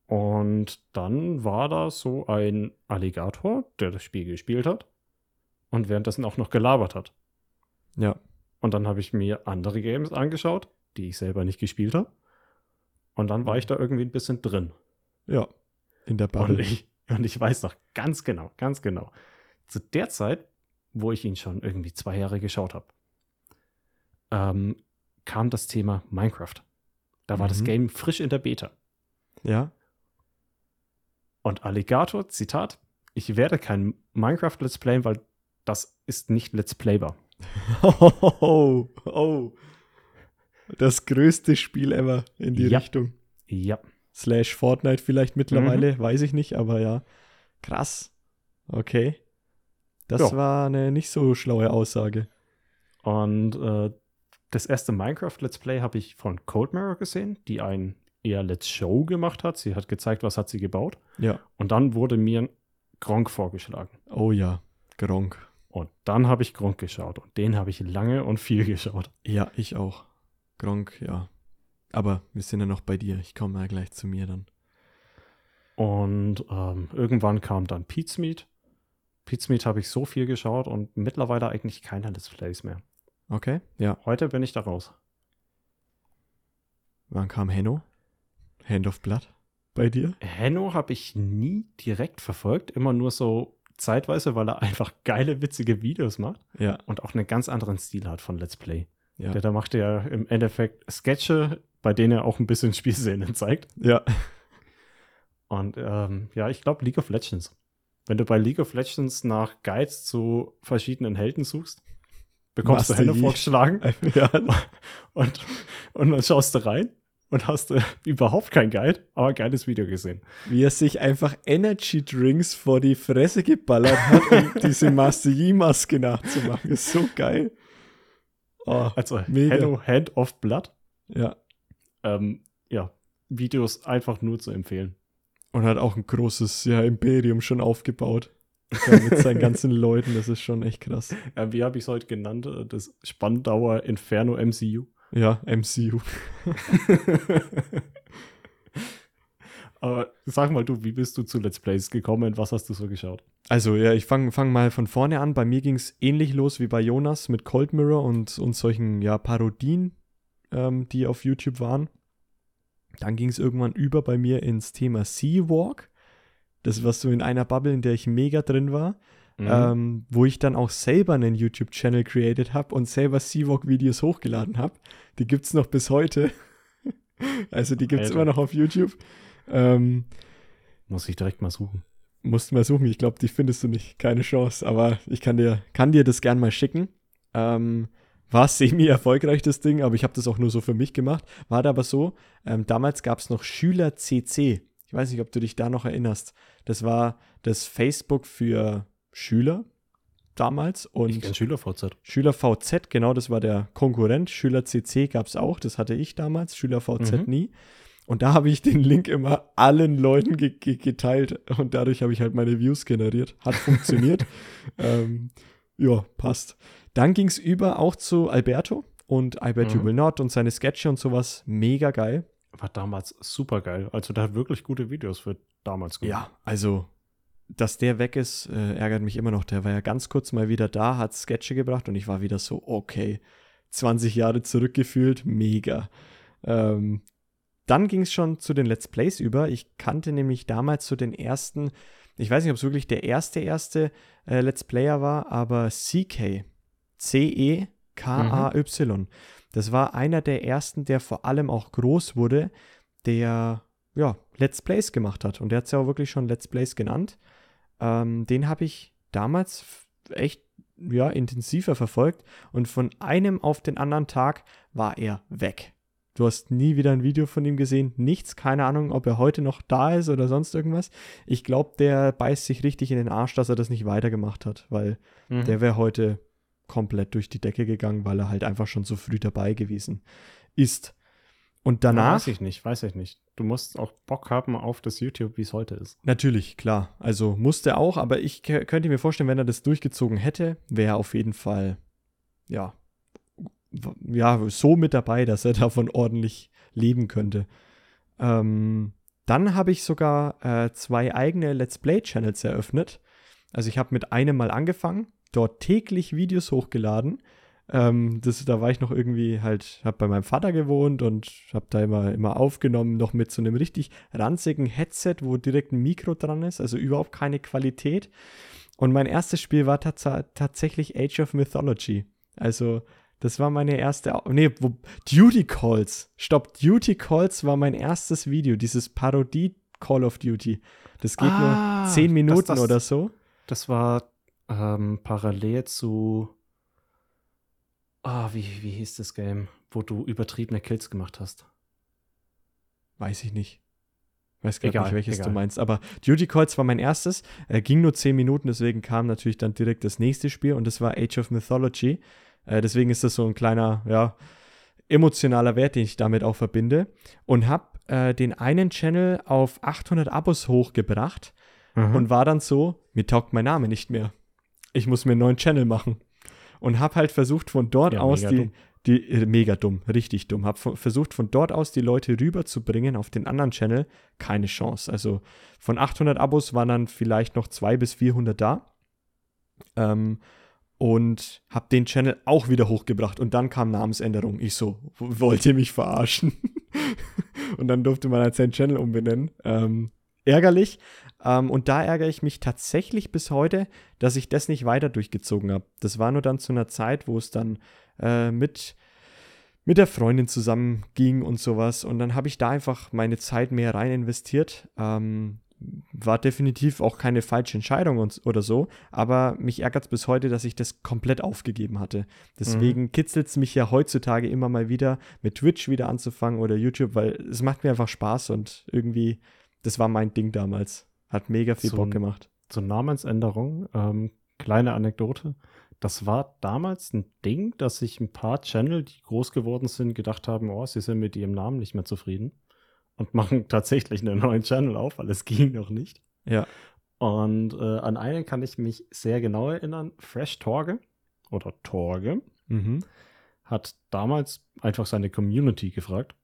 [SPEAKER 2] Und dann war da so ein Alligator, der das Spiel gespielt hat und währenddessen auch noch gelabert hat.
[SPEAKER 1] Ja.
[SPEAKER 2] Und dann habe ich mir andere Games angeschaut, die ich selber nicht gespielt habe. Und dann war ich da irgendwie ein bisschen drin.
[SPEAKER 1] Ja. In der
[SPEAKER 2] Und
[SPEAKER 1] Bubble.
[SPEAKER 2] ich, (laughs) und ich weiß noch ganz genau, ganz genau. Zu der Zeit, wo ich ihn schon irgendwie zwei Jahre geschaut habe, ähm, kam das Thema Minecraft. Da war das
[SPEAKER 1] Mhm.
[SPEAKER 2] Game frisch in der Beta.
[SPEAKER 1] Ja.
[SPEAKER 2] Und Alligator, Zitat, ich werde kein Minecraft Let's Playen, weil das ist nicht Let's Playbar. (laughs)
[SPEAKER 1] Oh, oh. Das größte Spiel ever in die
[SPEAKER 2] Ja.
[SPEAKER 1] Richtung.
[SPEAKER 2] Ja.
[SPEAKER 1] Slash Fortnite vielleicht
[SPEAKER 2] Mhm.
[SPEAKER 1] mittlerweile, weiß ich nicht, aber ja. Krass. Okay. Das
[SPEAKER 2] Ja.
[SPEAKER 1] war eine nicht so schlaue Aussage.
[SPEAKER 2] Und äh, das erste Minecraft Let's Play habe ich von Cold Mirror gesehen, die ein eher Let's Show gemacht hat. Sie hat gezeigt, was hat sie gebaut.
[SPEAKER 1] Ja.
[SPEAKER 2] Und dann wurde mir Gronk vorgeschlagen.
[SPEAKER 1] Oh ja. Gronk.
[SPEAKER 2] Und dann habe ich Gronk geschaut. Und den habe ich lange und viel (laughs) geschaut.
[SPEAKER 1] Ja, ich auch. Gronk, ja. Aber wir sind ja noch bei dir. Ich komme mal gleich zu mir dann.
[SPEAKER 2] Und ähm, irgendwann kam dann. Pete's Meat habe ich so viel geschaut und mittlerweile eigentlich keine Let's Plays mehr.
[SPEAKER 1] Okay. Ja.
[SPEAKER 2] Heute bin ich da raus.
[SPEAKER 1] Wann kam Henno? Hand of Blood bei dir?
[SPEAKER 2] Henno habe ich nie direkt verfolgt, immer nur so zeitweise, weil er einfach geile, witzige Videos macht
[SPEAKER 1] Ja.
[SPEAKER 2] und auch einen ganz anderen Stil hat von Let's Play.
[SPEAKER 1] Ja.
[SPEAKER 2] Der da macht ja im Endeffekt Sketche, bei denen er auch ein bisschen (laughs) Spielszenen zeigt.
[SPEAKER 1] Ja.
[SPEAKER 2] Und ähm, ja, ich glaube League of Legends. Wenn du bei League of Legends nach Guides zu verschiedenen Helden suchst, bekommst du
[SPEAKER 1] Master
[SPEAKER 2] Hände
[SPEAKER 1] Yi.
[SPEAKER 2] vorgeschlagen (laughs)
[SPEAKER 1] ja. (laughs)
[SPEAKER 2] und, und dann schaust du rein und hast du überhaupt kein Guide, aber ein geiles Video gesehen.
[SPEAKER 1] Wie er sich einfach Energy Drinks vor die Fresse geballert hat, um diese Master Yi-Maske nachzumachen. Ist so geil. Oh,
[SPEAKER 2] Also
[SPEAKER 1] Mega.
[SPEAKER 2] Hello Hand of Blood.
[SPEAKER 1] ja.
[SPEAKER 2] Ähm, ja, Videos einfach nur zu empfehlen.
[SPEAKER 1] Und hat auch ein großes ja, Imperium schon aufgebaut. (laughs) Ja, mit seinen ganzen Leuten. Das ist schon echt krass.
[SPEAKER 2] Äh, wie habe ich es heute genannt? Äh, Das Spandauer Inferno MCU.
[SPEAKER 1] Ja, MCU. (laughs)
[SPEAKER 2] Aber sag mal du, wie bist du zu Let's Plays gekommen? Was hast du so geschaut?
[SPEAKER 1] Also, ja, ich fange fang mal von vorne an. Bei mir ging es ähnlich los wie bei Jonas mit Cold Mirror und, und solchen ja, Parodien, ähm, die auf YouTube waren. Dann ging es irgendwann über bei mir ins Thema Sea Walk. Das war so in einer Bubble, in der ich mega drin war.
[SPEAKER 2] Mhm.
[SPEAKER 1] ähm, wo ich dann auch selber einen YouTube-Channel created habe und selber Seawalk-Videos hochgeladen habe. Die gibt es noch bis heute. (laughs) also die gibt es immer noch auf YouTube. Ähm,
[SPEAKER 2] Muss ich direkt mal suchen.
[SPEAKER 1] musst mal suchen, ich glaube, die findest du nicht. Keine Chance, aber ich kann dir, kann dir das gern mal schicken. Ähm, war semi-erfolgreich, das Ding, aber ich habe das auch nur so für mich gemacht. War da aber so, ähm, damals gab es noch Schüler CC. Ich weiß nicht, ob du dich da noch erinnerst. Das war das Facebook für Schüler damals und
[SPEAKER 2] SchülerVZ.
[SPEAKER 1] Schüler VZ, genau, das war der Konkurrent. Schüler CC gab es auch, das hatte ich damals, Schüler VZ
[SPEAKER 2] Mhm.
[SPEAKER 1] nie. Und da habe ich den Link immer allen Leuten ge ge geteilt und dadurch habe ich halt meine Views generiert. Hat funktioniert. (laughs) ähm, ja, passt. Dann ging es über auch zu Alberto und Alberto mhm. Will Not und seine Sketche und sowas. Mega geil.
[SPEAKER 2] War damals super geil. Also der hat wirklich gute Videos für damals
[SPEAKER 1] gemacht. Ja, also dass der weg ist, äh, ärgert mich immer noch. Der war ja ganz kurz mal wieder da, hat Sketche gebracht und ich war wieder so, okay, 20 Jahre zurückgefühlt, mega. Ähm, dann ging es schon zu den Let's Plays über. Ich kannte nämlich damals zu so den ersten, ich weiß nicht, ob es wirklich der erste, erste äh, Let's Player war, aber CK, C-E-K-A-Y. Mhm. Das war einer der ersten, der vor allem auch groß wurde, der ja, Let's Plays gemacht hat. Und der hat es ja auch wirklich schon Let's Plays genannt. Ähm, den habe ich damals echt ja, intensiver verfolgt und von einem auf den anderen Tag war er weg. Du hast nie wieder ein Video von ihm gesehen, nichts, keine Ahnung, ob er heute noch da ist oder sonst irgendwas. Ich glaube, der beißt sich richtig in den Arsch, dass er das nicht weitergemacht hat, weil mhm. der wäre heute komplett durch die Decke gegangen, weil er halt einfach schon so früh dabei gewesen ist. Und danach.
[SPEAKER 2] Weiß ich nicht, weiß ich nicht. Du musst auch Bock haben auf das YouTube, wie es heute ist.
[SPEAKER 1] Natürlich, klar. Also musste auch, aber ich könnte mir vorstellen, wenn er das durchgezogen hätte, wäre er auf jeden Fall, ja, ja, so mit dabei, dass er (laughs) davon ordentlich leben könnte. Ähm, dann habe ich sogar äh, zwei eigene Let's Play-Channels eröffnet. Also ich habe mit einem mal angefangen, dort täglich Videos hochgeladen ähm, das, da war ich noch irgendwie halt, habe bei meinem Vater gewohnt und habe da immer, immer aufgenommen, noch mit so einem richtig ranzigen Headset, wo direkt ein Mikro dran ist, also überhaupt keine Qualität. Und mein erstes Spiel war tats tatsächlich Age of Mythology. Also, das war meine erste. Nee, wo, Duty Calls. Stopp, Duty Calls war mein erstes Video, dieses Parodie Call of Duty. Das geht ah, nur 10 Minuten das, das, oder so.
[SPEAKER 2] Das war ähm, parallel zu Ah, oh, wie, wie hieß das Game, wo du übertriebene Kills gemacht hast?
[SPEAKER 1] Weiß ich nicht. Weiß gar nicht, welches egal. du meinst. Aber Duty Calls war mein erstes. Äh, ging nur 10 Minuten, deswegen kam natürlich dann direkt das nächste Spiel und das war Age of Mythology. Äh, deswegen ist das so ein kleiner, ja, emotionaler Wert, den ich damit auch verbinde. Und habe äh, den einen Channel auf 800 Abos hochgebracht mhm. und war dann so, mir taugt mein Name nicht mehr. Ich muss mir einen neuen Channel machen und habe halt versucht von dort ja, aus die, dumm. die äh, mega dumm, richtig dumm, habe versucht von dort aus die Leute rüberzubringen auf den anderen Channel, keine Chance. Also von 800 Abos waren dann vielleicht noch 200 bis 400 da. Ähm, und habe den Channel auch wieder hochgebracht und dann kam Namensänderung. Ich so, wollt ihr mich verarschen? (laughs) und dann durfte man halt seinen Channel umbenennen. Ähm, ärgerlich, ähm, und da ärgere ich mich tatsächlich bis heute, dass ich das nicht weiter durchgezogen habe. Das war nur dann zu einer Zeit, wo es dann äh, mit, mit der Freundin zusammen ging und sowas. Und dann habe ich da einfach meine Zeit mehr rein investiert. Ähm, war definitiv auch keine falsche Entscheidung und, oder so, aber mich ärgert es bis heute, dass ich das komplett aufgegeben hatte. Deswegen mhm. kitzelt es mich ja heutzutage immer mal wieder, mit Twitch wieder anzufangen oder YouTube, weil es macht mir einfach Spaß und irgendwie, das war mein Ding damals. Hat mega viel so, Bock gemacht.
[SPEAKER 2] Zur Namensänderung, ähm, kleine Anekdote. Das war damals ein Ding, dass sich ein paar Channel, die groß geworden sind, gedacht haben, oh, sie sind mit ihrem Namen nicht mehr zufrieden und machen tatsächlich einen neuen Channel auf, weil es (laughs) ging noch nicht.
[SPEAKER 1] Ja.
[SPEAKER 2] Und äh, an einen kann ich mich sehr genau erinnern. Fresh Torge oder Torge mhm. hat damals einfach seine Community gefragt,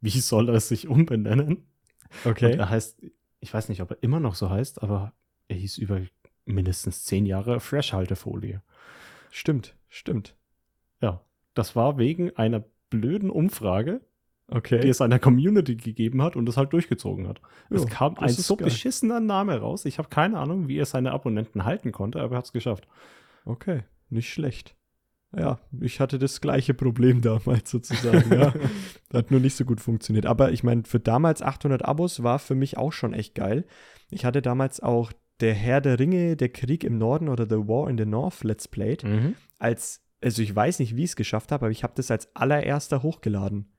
[SPEAKER 2] wie (laughs) soll er sich umbenennen?
[SPEAKER 1] Okay. Und
[SPEAKER 2] er heißt ich weiß nicht, ob er immer noch so heißt, aber er hieß über mindestens zehn Jahre Fresh-Haltefolie.
[SPEAKER 1] Stimmt, stimmt.
[SPEAKER 2] Ja, das war wegen einer blöden Umfrage,
[SPEAKER 1] okay.
[SPEAKER 2] die es einer Community gegeben hat und das halt durchgezogen hat. Jo, es kam ein so geil. beschissener Name raus. Ich habe keine Ahnung, wie er seine Abonnenten halten konnte, aber er hat es geschafft.
[SPEAKER 1] Okay, nicht schlecht. Ja, ich hatte das gleiche Problem (laughs) damals sozusagen. ja. (laughs) Hat nur nicht so gut funktioniert. Aber ich meine, für damals 800 Abos war für mich auch schon echt geil. Ich hatte damals auch der Herr der Ringe, der Krieg im Norden oder The War in the North Let's Played mhm. als, also ich weiß nicht, wie ich es geschafft habe, aber ich habe das als allererster hochgeladen.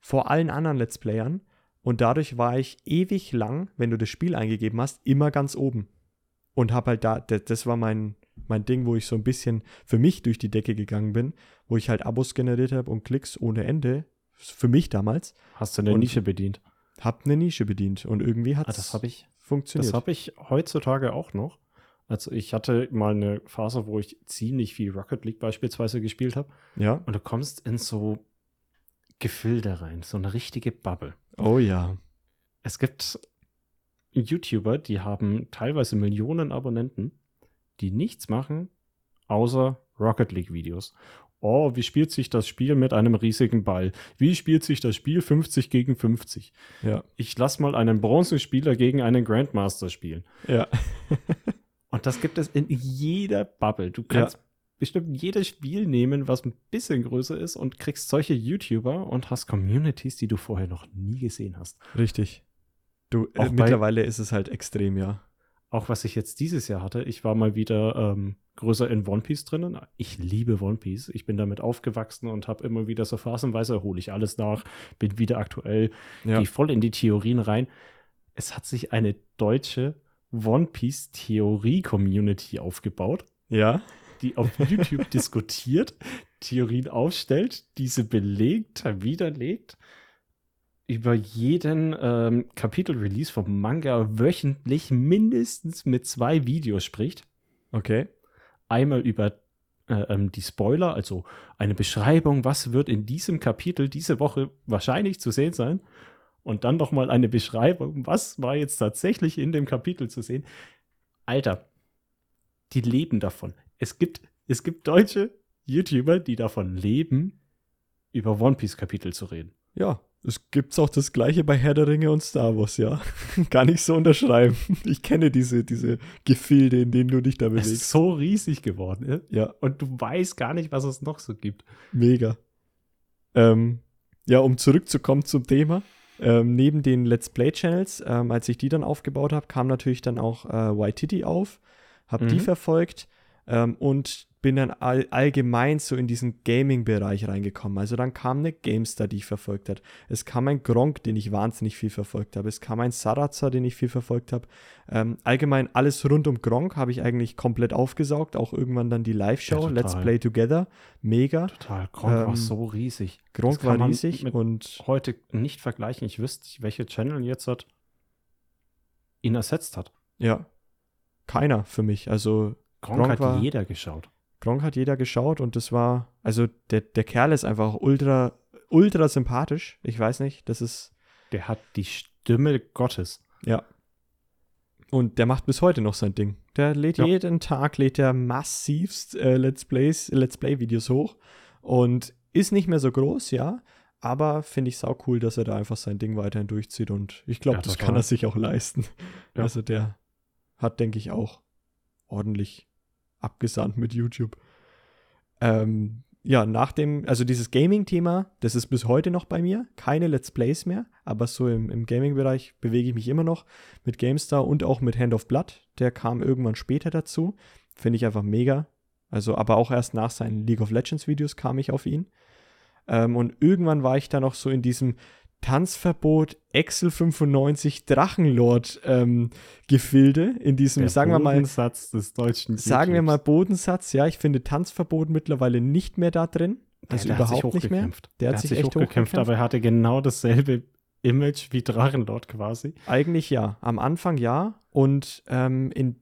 [SPEAKER 1] Vor allen anderen Let's Playern. Und dadurch war ich ewig lang, wenn du das Spiel eingegeben hast, immer ganz oben. Und habe halt da, das war mein, mein Ding, wo ich so ein bisschen für mich durch die Decke gegangen bin, wo ich halt Abos generiert habe und Klicks ohne Ende. Für mich damals.
[SPEAKER 2] Hast du eine
[SPEAKER 1] Und-
[SPEAKER 2] Nische bedient?
[SPEAKER 1] Hab eine Nische bedient und irgendwie hat
[SPEAKER 2] Ah,
[SPEAKER 1] es
[SPEAKER 2] ich,
[SPEAKER 1] funktioniert.
[SPEAKER 2] das habe ich heutzutage auch noch. Also ich hatte mal eine Phase, wo ich ziemlich viel Rocket League beispielsweise gespielt habe.
[SPEAKER 1] ja.
[SPEAKER 2] Und du kommst in so Gefilde rein, so eine richtige Bubble.
[SPEAKER 1] Oh ja.
[SPEAKER 2] Es gibt YouTuber, die haben teilweise Millionen Abonnenten, die nichts machen, außer Rocket League Videos. Oh, wie spielt sich das Spiel mit einem riesigen Ball? Wie spielt sich das Spiel 50 gegen 50?
[SPEAKER 1] Ja.
[SPEAKER 2] Ich lass mal einen Bronzespieler gegen einen Grandmaster spielen.
[SPEAKER 1] Ja.
[SPEAKER 2] Und das gibt es in jeder Bubble. Du kannst bestimmt jedes Spiel nehmen, was ein bisschen größer ist und kriegst solche YouTuber und hast Communities, die du vorher noch nie gesehen hast.
[SPEAKER 1] Richtig. Du, äh,
[SPEAKER 2] bei-
[SPEAKER 1] mittlerweile ist es halt extrem, ja.
[SPEAKER 2] Auch was ich jetzt dieses Jahr hatte, ich war mal wieder ähm, größer in One Piece drinnen. Ich liebe One Piece. Ich bin damit aufgewachsen und habe immer wieder so phasenweise, hole ich alles nach, bin wieder aktuell,
[SPEAKER 1] Ja.
[SPEAKER 2] gehe voll in die Theorien rein. Es hat sich eine deutsche One Piece Theorie-Community aufgebaut,
[SPEAKER 1] Ja.
[SPEAKER 2] Die auf YouTube (laughs) diskutiert, Theorien aufstellt, diese belegt, widerlegt, über jeden ähm, Kapitel-Release vom Manga wöchentlich mindestens mit zwei Videos spricht.
[SPEAKER 1] Okay.
[SPEAKER 2] Einmal über äh, ähm, die Spoiler, also eine Beschreibung, was wird in diesem Kapitel diese Woche wahrscheinlich zu sehen sein. Und dann noch mal eine Beschreibung, was war jetzt tatsächlich in dem Kapitel zu sehen. Alter, die leben davon. Es gibt, es gibt deutsche YouTuber, die davon leben, über One Piece Kapitel zu reden.
[SPEAKER 1] Ja. Es gibt auch das gleiche bei Herr der Ringe und Star Wars, ja. (laughs) Gar nicht so unterschreiben. Ich kenne diese, diese Gefilde, in denen du dich da
[SPEAKER 2] Es ist
[SPEAKER 1] bewegst.
[SPEAKER 2] so riesig geworden. Ja?
[SPEAKER 1] Ja,
[SPEAKER 2] Und du weißt gar nicht, was es noch so gibt.
[SPEAKER 1] mega. Ähm, ja, um zurückzukommen zum Thema. Ähm, neben den Let's Play-Channels, ähm, als ich die dann aufgebaut habe, kam natürlich dann auch äh, Waititi auf, habe die
[SPEAKER 2] Mhm.
[SPEAKER 1] verfolgt ähm, und bin dann all, allgemein so in diesen Gaming-Bereich reingekommen. Also dann kam eine GameStar, die ich verfolgt habe. Es kam ein Gronk, den ich wahnsinnig viel verfolgt habe. Es kam ein Sarazar, den ich viel verfolgt habe. Ähm, allgemein alles rund um Gronk habe ich eigentlich komplett aufgesaugt. Auch irgendwann dann die Live-Show,
[SPEAKER 2] Ja,
[SPEAKER 1] Let's. Play Together. Mega.
[SPEAKER 2] Total. Gronk war
[SPEAKER 1] Ähm,
[SPEAKER 2] so riesig.
[SPEAKER 1] Gronk war riesig und
[SPEAKER 2] heute nicht vergleichen. Ich wüsste welche Channel jetzt hat ihn ersetzt hat.
[SPEAKER 1] ja, keiner für mich. Also
[SPEAKER 2] Gronk,
[SPEAKER 1] Gronk
[SPEAKER 2] hat
[SPEAKER 1] war-
[SPEAKER 2] jeder geschaut.
[SPEAKER 1] Gronk hat jeder geschaut und das war, also der, der Kerl ist einfach ultra, ultra sympathisch. Ich weiß nicht, das ist,
[SPEAKER 2] Der hat die Stimme Gottes.
[SPEAKER 1] ja. Und der macht bis heute noch sein Ding. Der lädt
[SPEAKER 2] Ja.
[SPEAKER 1] jeden Tag, lädt er massivst äh, Let's Plays, Let's Play-Videos hoch und ist nicht mehr so groß, ja. Aber finde ich sau cool, dass er da einfach sein Ding weiterhin durchzieht und ich glaube,
[SPEAKER 2] Ja,
[SPEAKER 1] das
[SPEAKER 2] total.
[SPEAKER 1] kann er sich auch leisten.
[SPEAKER 2] Ja.
[SPEAKER 1] Also der hat, denke ich, auch ordentlich abgesandt mit YouTube. Ähm, ja, nach dem, also dieses Gaming-Thema, das ist bis heute noch bei mir. Keine Let's Plays mehr, aber so im, im Gaming-Bereich bewege ich mich immer noch mit GameStar und auch mit Hand of Blood. Der kam irgendwann später dazu. Finde ich einfach mega. Also, aber auch erst nach seinen League of Legends-Videos kam ich auf ihn. Ähm, und irgendwann war ich da noch so in diesem Tanzverbot Excel 95 Drachenlord ähm, Gefilde, in diesem,
[SPEAKER 2] Der
[SPEAKER 1] sagen wir mal,
[SPEAKER 2] Bodensatz des deutschen
[SPEAKER 1] sagen wir mal Bodensatz, ja, ich finde Tanzverbot mittlerweile nicht mehr da drin.
[SPEAKER 2] Der-
[SPEAKER 1] Also
[SPEAKER 2] der hat sich
[SPEAKER 1] überhaupt nicht mehr.
[SPEAKER 2] hochgekämpft.
[SPEAKER 1] Der hat sich echt
[SPEAKER 2] hochgekämpft,
[SPEAKER 1] hochgekämpft.
[SPEAKER 2] aber er hatte genau dasselbe Image wie Drachenlord quasi.
[SPEAKER 1] Eigentlich ja. Am Anfang ja. Und ähm, in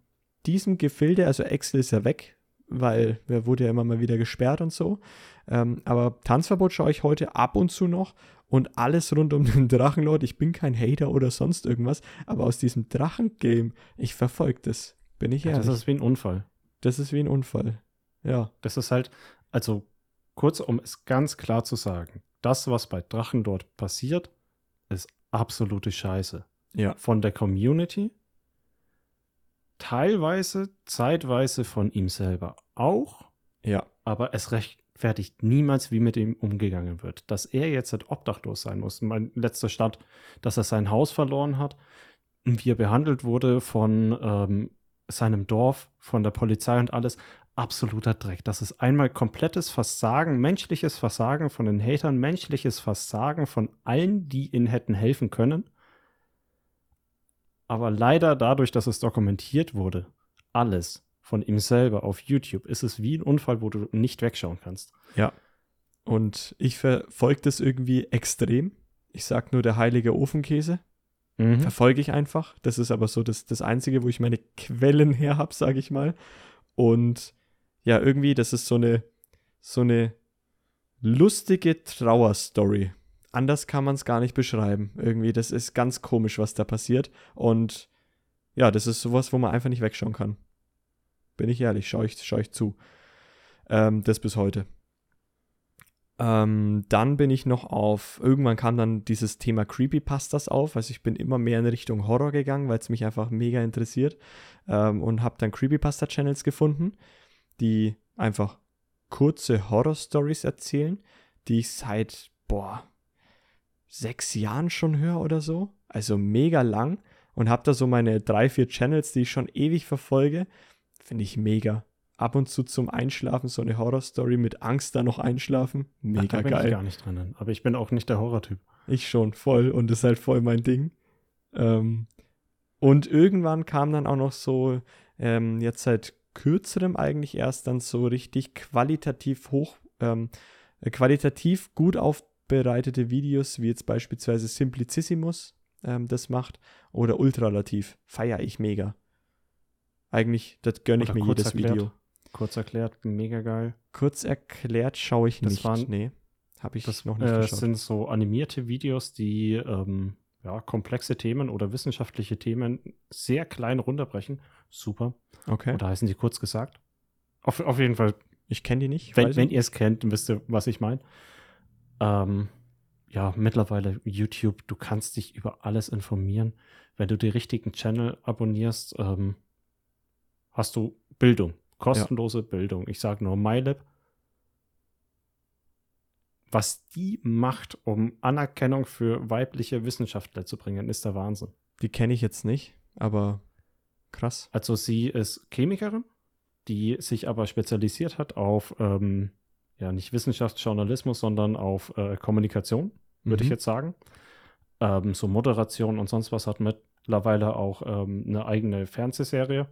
[SPEAKER 1] diesem Gefilde, also Excel ist ja weg, weil er wurde ja immer mal wieder gesperrt und so. Ähm, aber Tanzverbot schaue ich heute ab und zu noch. Und alles rund um den Drachenlord. Ich bin kein Hater oder sonst irgendwas. Aber aus diesem Drachengame, ich verfolge das. Bin ich
[SPEAKER 2] Ja,
[SPEAKER 1] ehrlich.
[SPEAKER 2] das ist wie ein Unfall.
[SPEAKER 1] das ist wie ein Unfall. Ja.
[SPEAKER 2] Das ist halt, also kurz, um es ganz klar zu sagen, das, was bei Drachenlord passiert, ist absolute Scheiße.
[SPEAKER 1] Ja.
[SPEAKER 2] Von der Community, teilweise, zeitweise von ihm selber auch,
[SPEAKER 1] Ja.
[SPEAKER 2] aber es rechtfertigt niemals, wie mit ihm umgegangen wird. Dass er jetzt halt obdachlos sein muss. Mein letzter Stand, dass er sein Haus verloren hat wie er behandelt wurde von ähm, seinem Dorf, von der Polizei und alles. Absoluter Dreck. Das ist einmal komplettes Versagen, menschliches Versagen von den Hatern, menschliches Versagen von allen, die ihnen hätten helfen können. Aber leider dadurch, dass es dokumentiert wurde, alles von ihm selber auf YouTube, ist es wie ein Unfall, wo du nicht wegschauen kannst.
[SPEAKER 1] Und ich verfolge das irgendwie extrem. Ich sag nur der heilige Ofenkäse.
[SPEAKER 2] Mhm.
[SPEAKER 1] Verfolge ich einfach. Das ist aber so das, das Einzige, wo ich meine Quellen her habe, sage ich mal. Und ja, irgendwie, das ist so eine, so eine lustige Trauerstory. Anders kann man es gar nicht beschreiben. Irgendwie, das ist ganz komisch, was da passiert. Und ja, das ist sowas, wo man einfach nicht wegschauen kann. Bin ich ehrlich, schaue ich, schau ich zu. Ähm, das bis heute. Ähm, dann bin ich noch auf, irgendwann kam dann dieses Thema Creepypastas auf, also ich bin immer mehr in Richtung Horror gegangen, weil es mich einfach mega interessiert. Ähm, und habe dann Creepypasta-Channels gefunden, die einfach kurze Horror-Stories erzählen, die ich seit, boah, sechs Jahren schon höre oder so, also mega lang. Und habe da so meine drei, vier Channels, die ich schon ewig verfolge, finde ich mega ab und zu zum Einschlafen so eine Horrorstory mit Angst da noch einschlafen. Mega
[SPEAKER 2] da bin
[SPEAKER 1] geil.
[SPEAKER 2] ich gar nicht drinnen. Aber ich bin auch nicht der Horrortyp.
[SPEAKER 1] Ich schon, voll. Und das ist halt voll mein Ding. Ähm, und irgendwann kam dann auch noch so, ähm, jetzt seit kürzerem eigentlich erst dann so richtig qualitativ hoch, ähm, äh, qualitativ gut aufbereitete Videos, wie jetzt beispielsweise Simplicissimus ähm, das macht oder Ultralativ. Feier ich mega. Eigentlich, das gönne ich
[SPEAKER 2] Oder
[SPEAKER 1] mir jedes
[SPEAKER 2] erklärt.
[SPEAKER 1] Video.
[SPEAKER 2] Kurz erklärt, mega geil.
[SPEAKER 1] Kurz erklärt schaue ich
[SPEAKER 2] Das
[SPEAKER 1] nicht.
[SPEAKER 2] waren-
[SPEAKER 1] nee, habe ich
[SPEAKER 2] Das
[SPEAKER 1] noch nicht
[SPEAKER 2] äh,
[SPEAKER 1] geschaut.
[SPEAKER 2] sind so animierte Videos, die ähm, ja, komplexe Themen oder wissenschaftliche Themen sehr klein runterbrechen. Super.
[SPEAKER 1] Okay.
[SPEAKER 2] Oder heißen die kurz gesagt? Auf, auf jeden Fall,
[SPEAKER 1] Ich kenne die nicht.
[SPEAKER 2] wenn, wenn ihr es kennt, wisst ihr, was ich meine. Ähm, ja, mittlerweile YouTube, du kannst dich über alles informieren. Wenn du die richtigen Channel abonnierst, ähm, hast du Bildung. Kostenlose Bildung. Ich sage nur MyLab. Was die macht, um Anerkennung für weibliche Wissenschaftler zu bringen, ist der Wahnsinn.
[SPEAKER 1] Die kenne ich jetzt nicht, aber krass.
[SPEAKER 2] Also sie ist Chemikerin, die sich aber spezialisiert hat auf, ähm, ja, nicht Wissenschaftsjournalismus, sondern auf äh, Kommunikation, würde ich
[SPEAKER 1] Mhm.
[SPEAKER 2] jetzt sagen. Ähm, so Moderation und sonst was hat mittlerweile auch ähm, eine eigene Fernsehserie,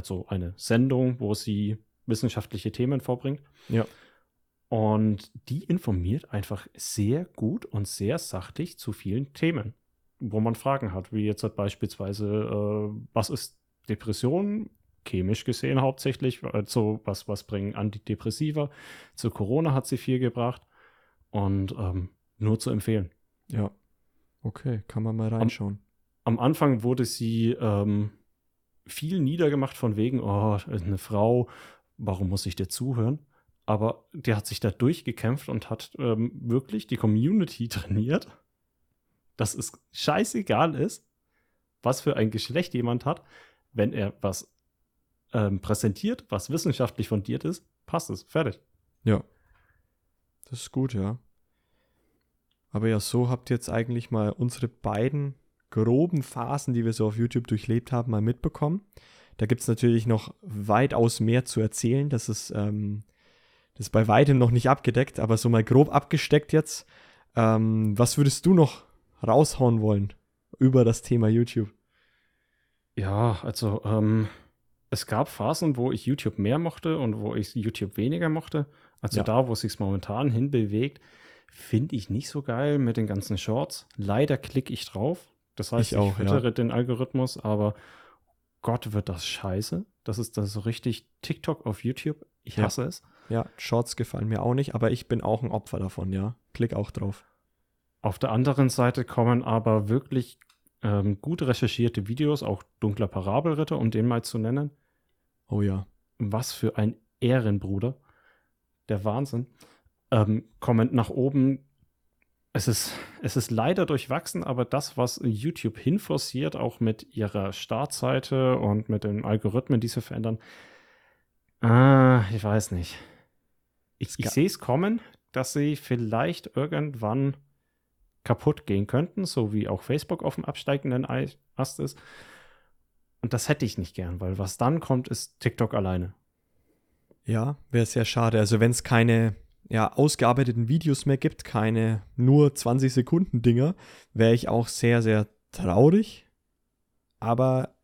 [SPEAKER 2] also eine Sendung, wo sie wissenschaftliche Themen vorbringt.
[SPEAKER 1] Ja.
[SPEAKER 2] Und die informiert einfach sehr gut und sehr sachlich zu vielen Themen, wo man Fragen hat, wie jetzt halt beispielsweise, äh, was ist Depression? Chemisch gesehen hauptsächlich, also was, was bringen Antidepressiva? Zu Corona hat sie viel gebracht und ähm, nur zu empfehlen.
[SPEAKER 1] Ja. Okay, kann man mal reinschauen.
[SPEAKER 2] Am Anfang wurde sie ähm, viel niedergemacht von wegen, oh, eine Frau, warum muss ich dir zuhören? Aber der hat sich da durchgekämpft und hat ähm, wirklich die Community (laughs) trainiert, dass es scheißegal ist, was für ein Geschlecht jemand hat, wenn er was ähm, präsentiert, was wissenschaftlich fundiert ist, passt es, fertig.
[SPEAKER 1] Ja. Das ist gut, ja. Aber ja, so habt ihr jetzt eigentlich mal unsere beiden groben Phasen, die wir so auf YouTube durchlebt haben, mal mitbekommen. Da gibt es natürlich noch weitaus mehr zu erzählen. Das ist, ähm, das ist bei weitem noch nicht abgedeckt, aber so mal grob abgesteckt jetzt. Ähm, was würdest du noch raushauen wollen über das Thema YouTube?
[SPEAKER 2] Ja, also ähm, es gab Phasen, wo ich YouTube mehr mochte und wo ich YouTube weniger mochte. Also
[SPEAKER 1] Ja.
[SPEAKER 2] da, wo es sich momentan hinbewegt, finde ich nicht so geil mit den ganzen Shorts. Leider klicke ich drauf. Das heißt,
[SPEAKER 1] Ich
[SPEAKER 2] ich,
[SPEAKER 1] auch, ja.
[SPEAKER 2] füttere den Algorithmus, aber Gott wird das scheiße. Das ist das so richtig TikTok auf YouTube. Ich
[SPEAKER 1] Ja.
[SPEAKER 2] hasse es.
[SPEAKER 1] Ja, Shorts gefallen mir auch nicht, aber ich bin auch ein Opfer davon, ja. Klick auch drauf.
[SPEAKER 2] Auf der anderen Seite kommen aber wirklich ähm, gut recherchierte Videos, auch dunkler Parabelritter, um den mal zu nennen.
[SPEAKER 1] Oh ja.
[SPEAKER 2] was für ein Ehrenbruder. Der Wahnsinn. Ähm, Comment nach oben. Es ist, es ist leider durchwachsen, aber das, was YouTube hinforciert, auch mit ihrer Startseite und mit den Algorithmen, die sie verändern, ah, ich weiß nicht. Ich, ich sehe es kommen, dass sie vielleicht irgendwann kaputt gehen könnten, so wie auch Facebook auf dem absteigenden Ei- Ast ist. Und das hätte ich nicht gern, weil was dann kommt, ist TikTok alleine.
[SPEAKER 1] Ja, wäre sehr schade. Also wenn es keine ja, ausgearbeiteten Videos mehr gibt, keine nur 20 Sekunden Dinger, wäre ich auch sehr, sehr traurig. Aber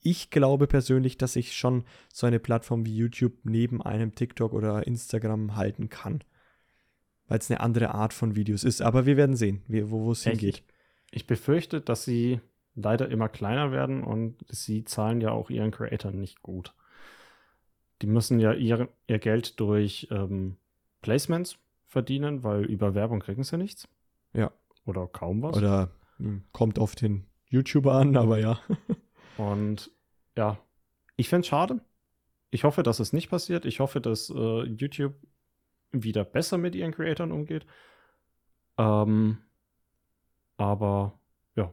[SPEAKER 1] ich glaube persönlich, dass ich schon so eine Plattform wie YouTube neben einem TikTok oder Instagram halten kann. weil es eine andere Art von Videos ist. Aber wir werden sehen, wo es hingeht.
[SPEAKER 2] Ich befürchte, dass sie leider immer kleiner werden und sie zahlen ja auch ihren Creatoren nicht gut. Die müssen ja ihr, ihr Geld durch ähm, Placements verdienen, weil über Werbung kriegen sie nichts.
[SPEAKER 1] Ja.
[SPEAKER 2] Oder kaum was.
[SPEAKER 1] Oder hm, kommt auf den YouTuber an, aber ja. (laughs)
[SPEAKER 2] Und ja, ich finde es schade. Ich hoffe, dass es nicht passiert. Ich hoffe, dass äh, YouTube wieder besser mit ihren Creatoren umgeht. Ähm, aber ja.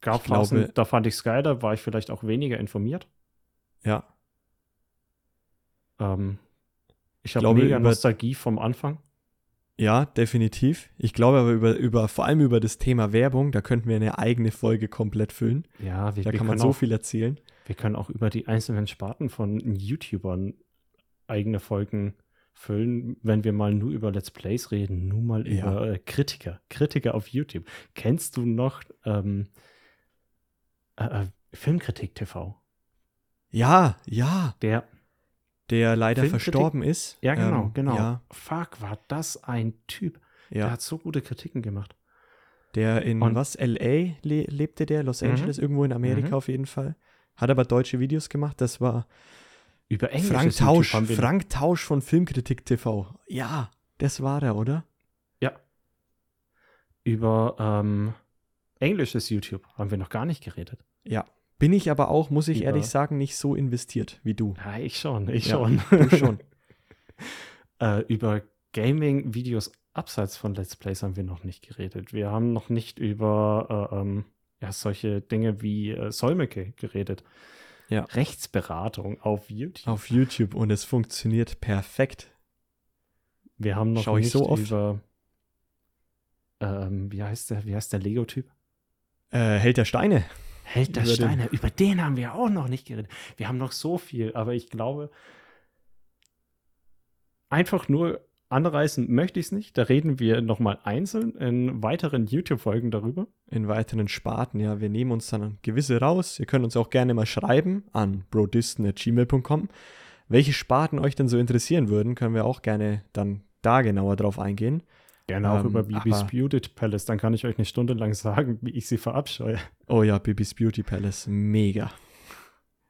[SPEAKER 2] Gab
[SPEAKER 1] Ich glaube-
[SPEAKER 2] Phasen, da fand ich es geil, da war ich vielleicht auch weniger informiert.
[SPEAKER 1] ja.
[SPEAKER 2] Ähm, ich habe
[SPEAKER 1] glaube,
[SPEAKER 2] mega
[SPEAKER 1] über-
[SPEAKER 2] Nostalgie vom Anfang.
[SPEAKER 1] Ja, definitiv. Ich glaube aber über, über, vor allem über das Thema Werbung, da könnten wir eine eigene Folge komplett füllen.
[SPEAKER 2] Ja, wir,
[SPEAKER 1] Da
[SPEAKER 2] wir,
[SPEAKER 1] kann man so
[SPEAKER 2] auch,
[SPEAKER 1] viel erzählen.
[SPEAKER 2] wir können auch über die einzelnen Sparten von YouTubern eigene Folgen füllen, wenn wir mal nur über Let's Plays reden, nur mal
[SPEAKER 1] Ja.
[SPEAKER 2] über äh, Kritiker, Kritiker auf YouTube. Kennst du noch ähm, äh, äh, Filmkritik TV?
[SPEAKER 1] Ja, ja,
[SPEAKER 2] Der,
[SPEAKER 1] der leider
[SPEAKER 2] Filmkritik-
[SPEAKER 1] verstorben ist.
[SPEAKER 2] ja genau,
[SPEAKER 1] Ähm,
[SPEAKER 2] genau.
[SPEAKER 1] Ja,
[SPEAKER 2] Fuck, war das ein Typ. Der
[SPEAKER 1] ja.
[SPEAKER 2] hat so gute Kritiken gemacht.
[SPEAKER 1] Der in
[SPEAKER 2] Und-
[SPEAKER 1] was? LA le lebte der, Los
[SPEAKER 2] Mhm.
[SPEAKER 1] Angeles, irgendwo in Amerika
[SPEAKER 2] Mhm.
[SPEAKER 1] auf jeden Fall. Hat aber deutsche Videos gemacht. Das war
[SPEAKER 2] Über
[SPEAKER 1] Frank
[SPEAKER 2] englisches
[SPEAKER 1] Tausch. Frank Tausch von Filmkritik TV. Ja, das war er, oder?
[SPEAKER 2] Ja. Über ähm, englisches YouTube haben wir noch gar nicht geredet.
[SPEAKER 1] Ja. Bin ich aber auch, muss ich
[SPEAKER 2] Über-
[SPEAKER 1] ehrlich sagen, nicht so investiert wie du.
[SPEAKER 2] Ja, ich schon, ich
[SPEAKER 1] Ja,
[SPEAKER 2] schon.
[SPEAKER 1] Du schon. (laughs)
[SPEAKER 2] äh, über Gaming-Videos abseits von Let's Plays haben wir noch nicht geredet. Wir haben noch nicht über äh, ähm, ja, solche Dinge wie äh, Solmecke geredet.
[SPEAKER 1] Ja.
[SPEAKER 2] Rechtsberatung auf YouTube.
[SPEAKER 1] Auf YouTube und es funktioniert perfekt.
[SPEAKER 2] wir haben noch
[SPEAKER 1] schau ich
[SPEAKER 2] nicht
[SPEAKER 1] so oft.
[SPEAKER 2] über ähm, wie heißt der, wie heißt der Lego-Typ?
[SPEAKER 1] Äh, Held der Steine.
[SPEAKER 2] Held der
[SPEAKER 1] Über den-
[SPEAKER 2] Steine, über den haben wir auch noch nicht geredet. Wir haben noch so viel, aber ich glaube, einfach nur anreißen möchte ich es nicht. Da reden wir nochmal einzeln in weiteren YouTube-Folgen darüber.
[SPEAKER 1] in weiteren Sparten. Ja, wir nehmen uns dann gewisse raus. Ihr könnt uns auch gerne mal schreiben an brodisten.gmail.com. Welche Sparten euch denn so interessieren würden, können wir auch gerne dann da genauer drauf eingehen.
[SPEAKER 2] Gerne auch
[SPEAKER 1] Ähm,
[SPEAKER 2] über Bibis Beauty Palace. Dann kann ich euch eine Stunde lang sagen, wie ich sie verabscheue.
[SPEAKER 1] Oh ja, Bibis Beauty Palace, mega.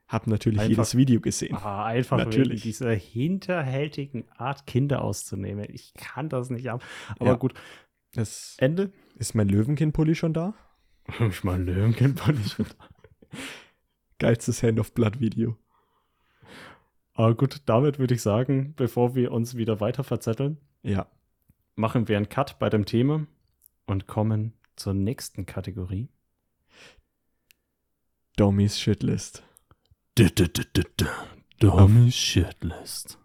[SPEAKER 1] Hab natürlich
[SPEAKER 2] Einfach-
[SPEAKER 1] jedes Video gesehen.
[SPEAKER 2] Ah, einfach
[SPEAKER 1] Natürlich.
[SPEAKER 2] dieser hinterhältigen Art, Kinder auszunehmen. Ich kann das nicht ab. Aber
[SPEAKER 1] Ja.
[SPEAKER 2] gut,
[SPEAKER 1] Das
[SPEAKER 2] Ende.
[SPEAKER 1] ist mein Löwenkind-Pulli schon da? (laughs)
[SPEAKER 2] Ich mal Löwenkind fand ich schon.
[SPEAKER 1] Geilstes Hand of Blood Video.
[SPEAKER 2] Aber gut, damit würde ich sagen, bevor wir uns wieder weiter verzetteln,
[SPEAKER 1] Ja,
[SPEAKER 2] machen wir einen Cut bei dem Thema und kommen zur nächsten Kategorie.
[SPEAKER 1] Dommys Shitlist.
[SPEAKER 2] Dummy Shitlist.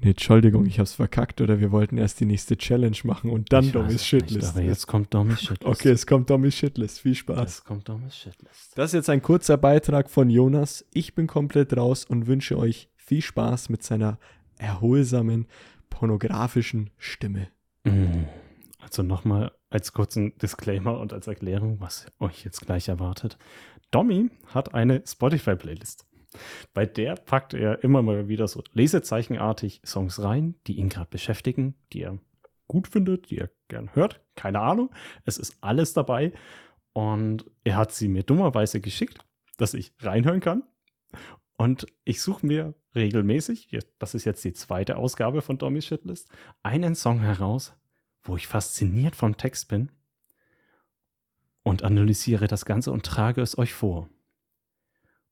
[SPEAKER 1] Nee, Entschuldigung, ich hab's verkackt oder wir wollten erst die nächste Challenge machen und dann
[SPEAKER 2] Ich weiß
[SPEAKER 1] Dommys
[SPEAKER 2] es nicht,
[SPEAKER 1] Shitlist.
[SPEAKER 2] Aber jetzt kommt Dummy (laughs) Shitlist.
[SPEAKER 1] okay, es kommt Dommys Shitlist. Viel Spaß.
[SPEAKER 2] Das kommt Dummy Shitlist.
[SPEAKER 1] Das ist jetzt ein kurzer Beitrag von Jonas. Ich bin komplett raus und wünsche euch viel Spaß mit seiner erholsamen, pornografischen Stimme.
[SPEAKER 2] Mm. Also nochmal als kurzen Disclaimer und als Erklärung, was euch jetzt gleich erwartet. Domi hat eine Spotify-Playlist. Bei der packt er immer mal wieder so lesezeichenartig Songs rein, die ihn gerade beschäftigen, die er gut findet, die er gern hört. Keine Ahnung. Es ist alles dabei. Und er hat sie mir dummerweise geschickt, dass ich reinhören kann. Und ich suche mir regelmäßig, das ist jetzt die zweite Ausgabe von Dommy's Shitlist, einen Song heraus, wo ich fasziniert vom Text bin und analysiere das Ganze und trage es euch vor.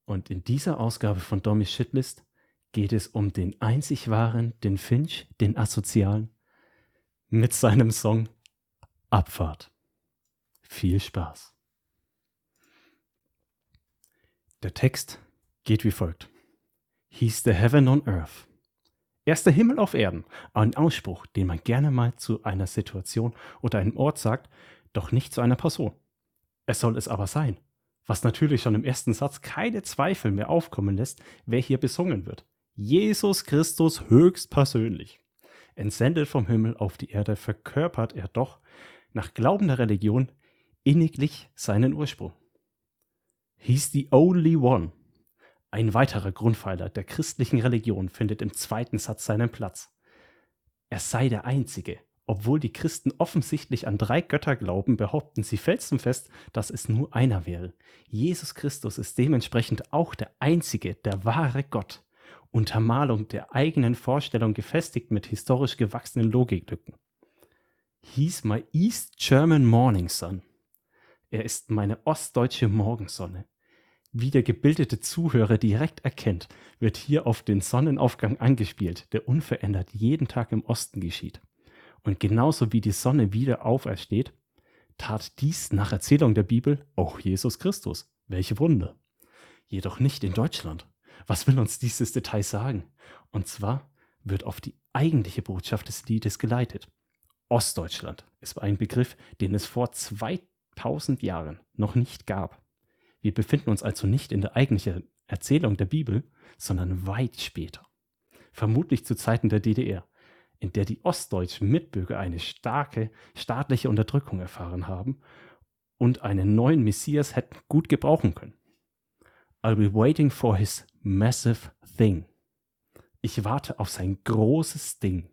[SPEAKER 2] Und in dieser Ausgabe von Dommy's Shitlist geht es um den einzig wahren, den Finch, den Asozialen, mit seinem Song Abfahrt. Viel Spaß. Der Text geht wie folgt. He's the heaven on earth. Er ist der Himmel auf Erden. Ein Ausspruch, den man gerne mal zu einer Situation oder einem Ort sagt, doch nicht zu einer Person. Es soll es aber sein. Was natürlich schon im ersten Satz keine Zweifel mehr aufkommen lässt, wer hier besungen wird. Jesus Christus höchstpersönlich. Entsendet vom Himmel auf die Erde verkörpert er doch, nach Glauben der Religion, inniglich seinen Ursprung. He's the only one. Ein weiterer Grundpfeiler der christlichen Religion findet im zweiten Satz seinen Platz. Er sei der einzige Obwohl die Christen offensichtlich an drei Götter glauben, behaupten sie felsenfest, dass es nur einer wäre. Jesus Christus ist dementsprechend auch der einzige, der wahre Gott. Untermalung der eigenen Vorstellung gefestigt mit historisch gewachsenen Logiklücken. He's my East German Morning Sun. Er ist meine ostdeutsche Morgensonne. Wie der gebildete Zuhörer direkt erkennt, wird hier auf den Sonnenaufgang angespielt, der unverändert jeden Tag im Osten geschieht. Und genauso wie die Sonne wieder aufersteht, tat dies nach Erzählung der Bibel auch Jesus Christus. Welche Wunder. Jedoch nicht in Deutschland. Was will uns dieses Detail sagen? Und zwar wird auf die eigentliche Botschaft des Liedes geleitet. Ostdeutschland ist ein Begriff, den es vor 2000 Jahren noch nicht gab. Wir befinden uns also nicht in der eigentlichen Erzählung der Bibel, sondern weit später. Vermutlich zu Zeiten der DDR, in der die ostdeutschen Mitbürger eine starke staatliche Unterdrückung erfahren haben und einen neuen Messias hätten gut gebrauchen können. I'll be waiting for his massive thing. Ich warte auf sein großes Ding.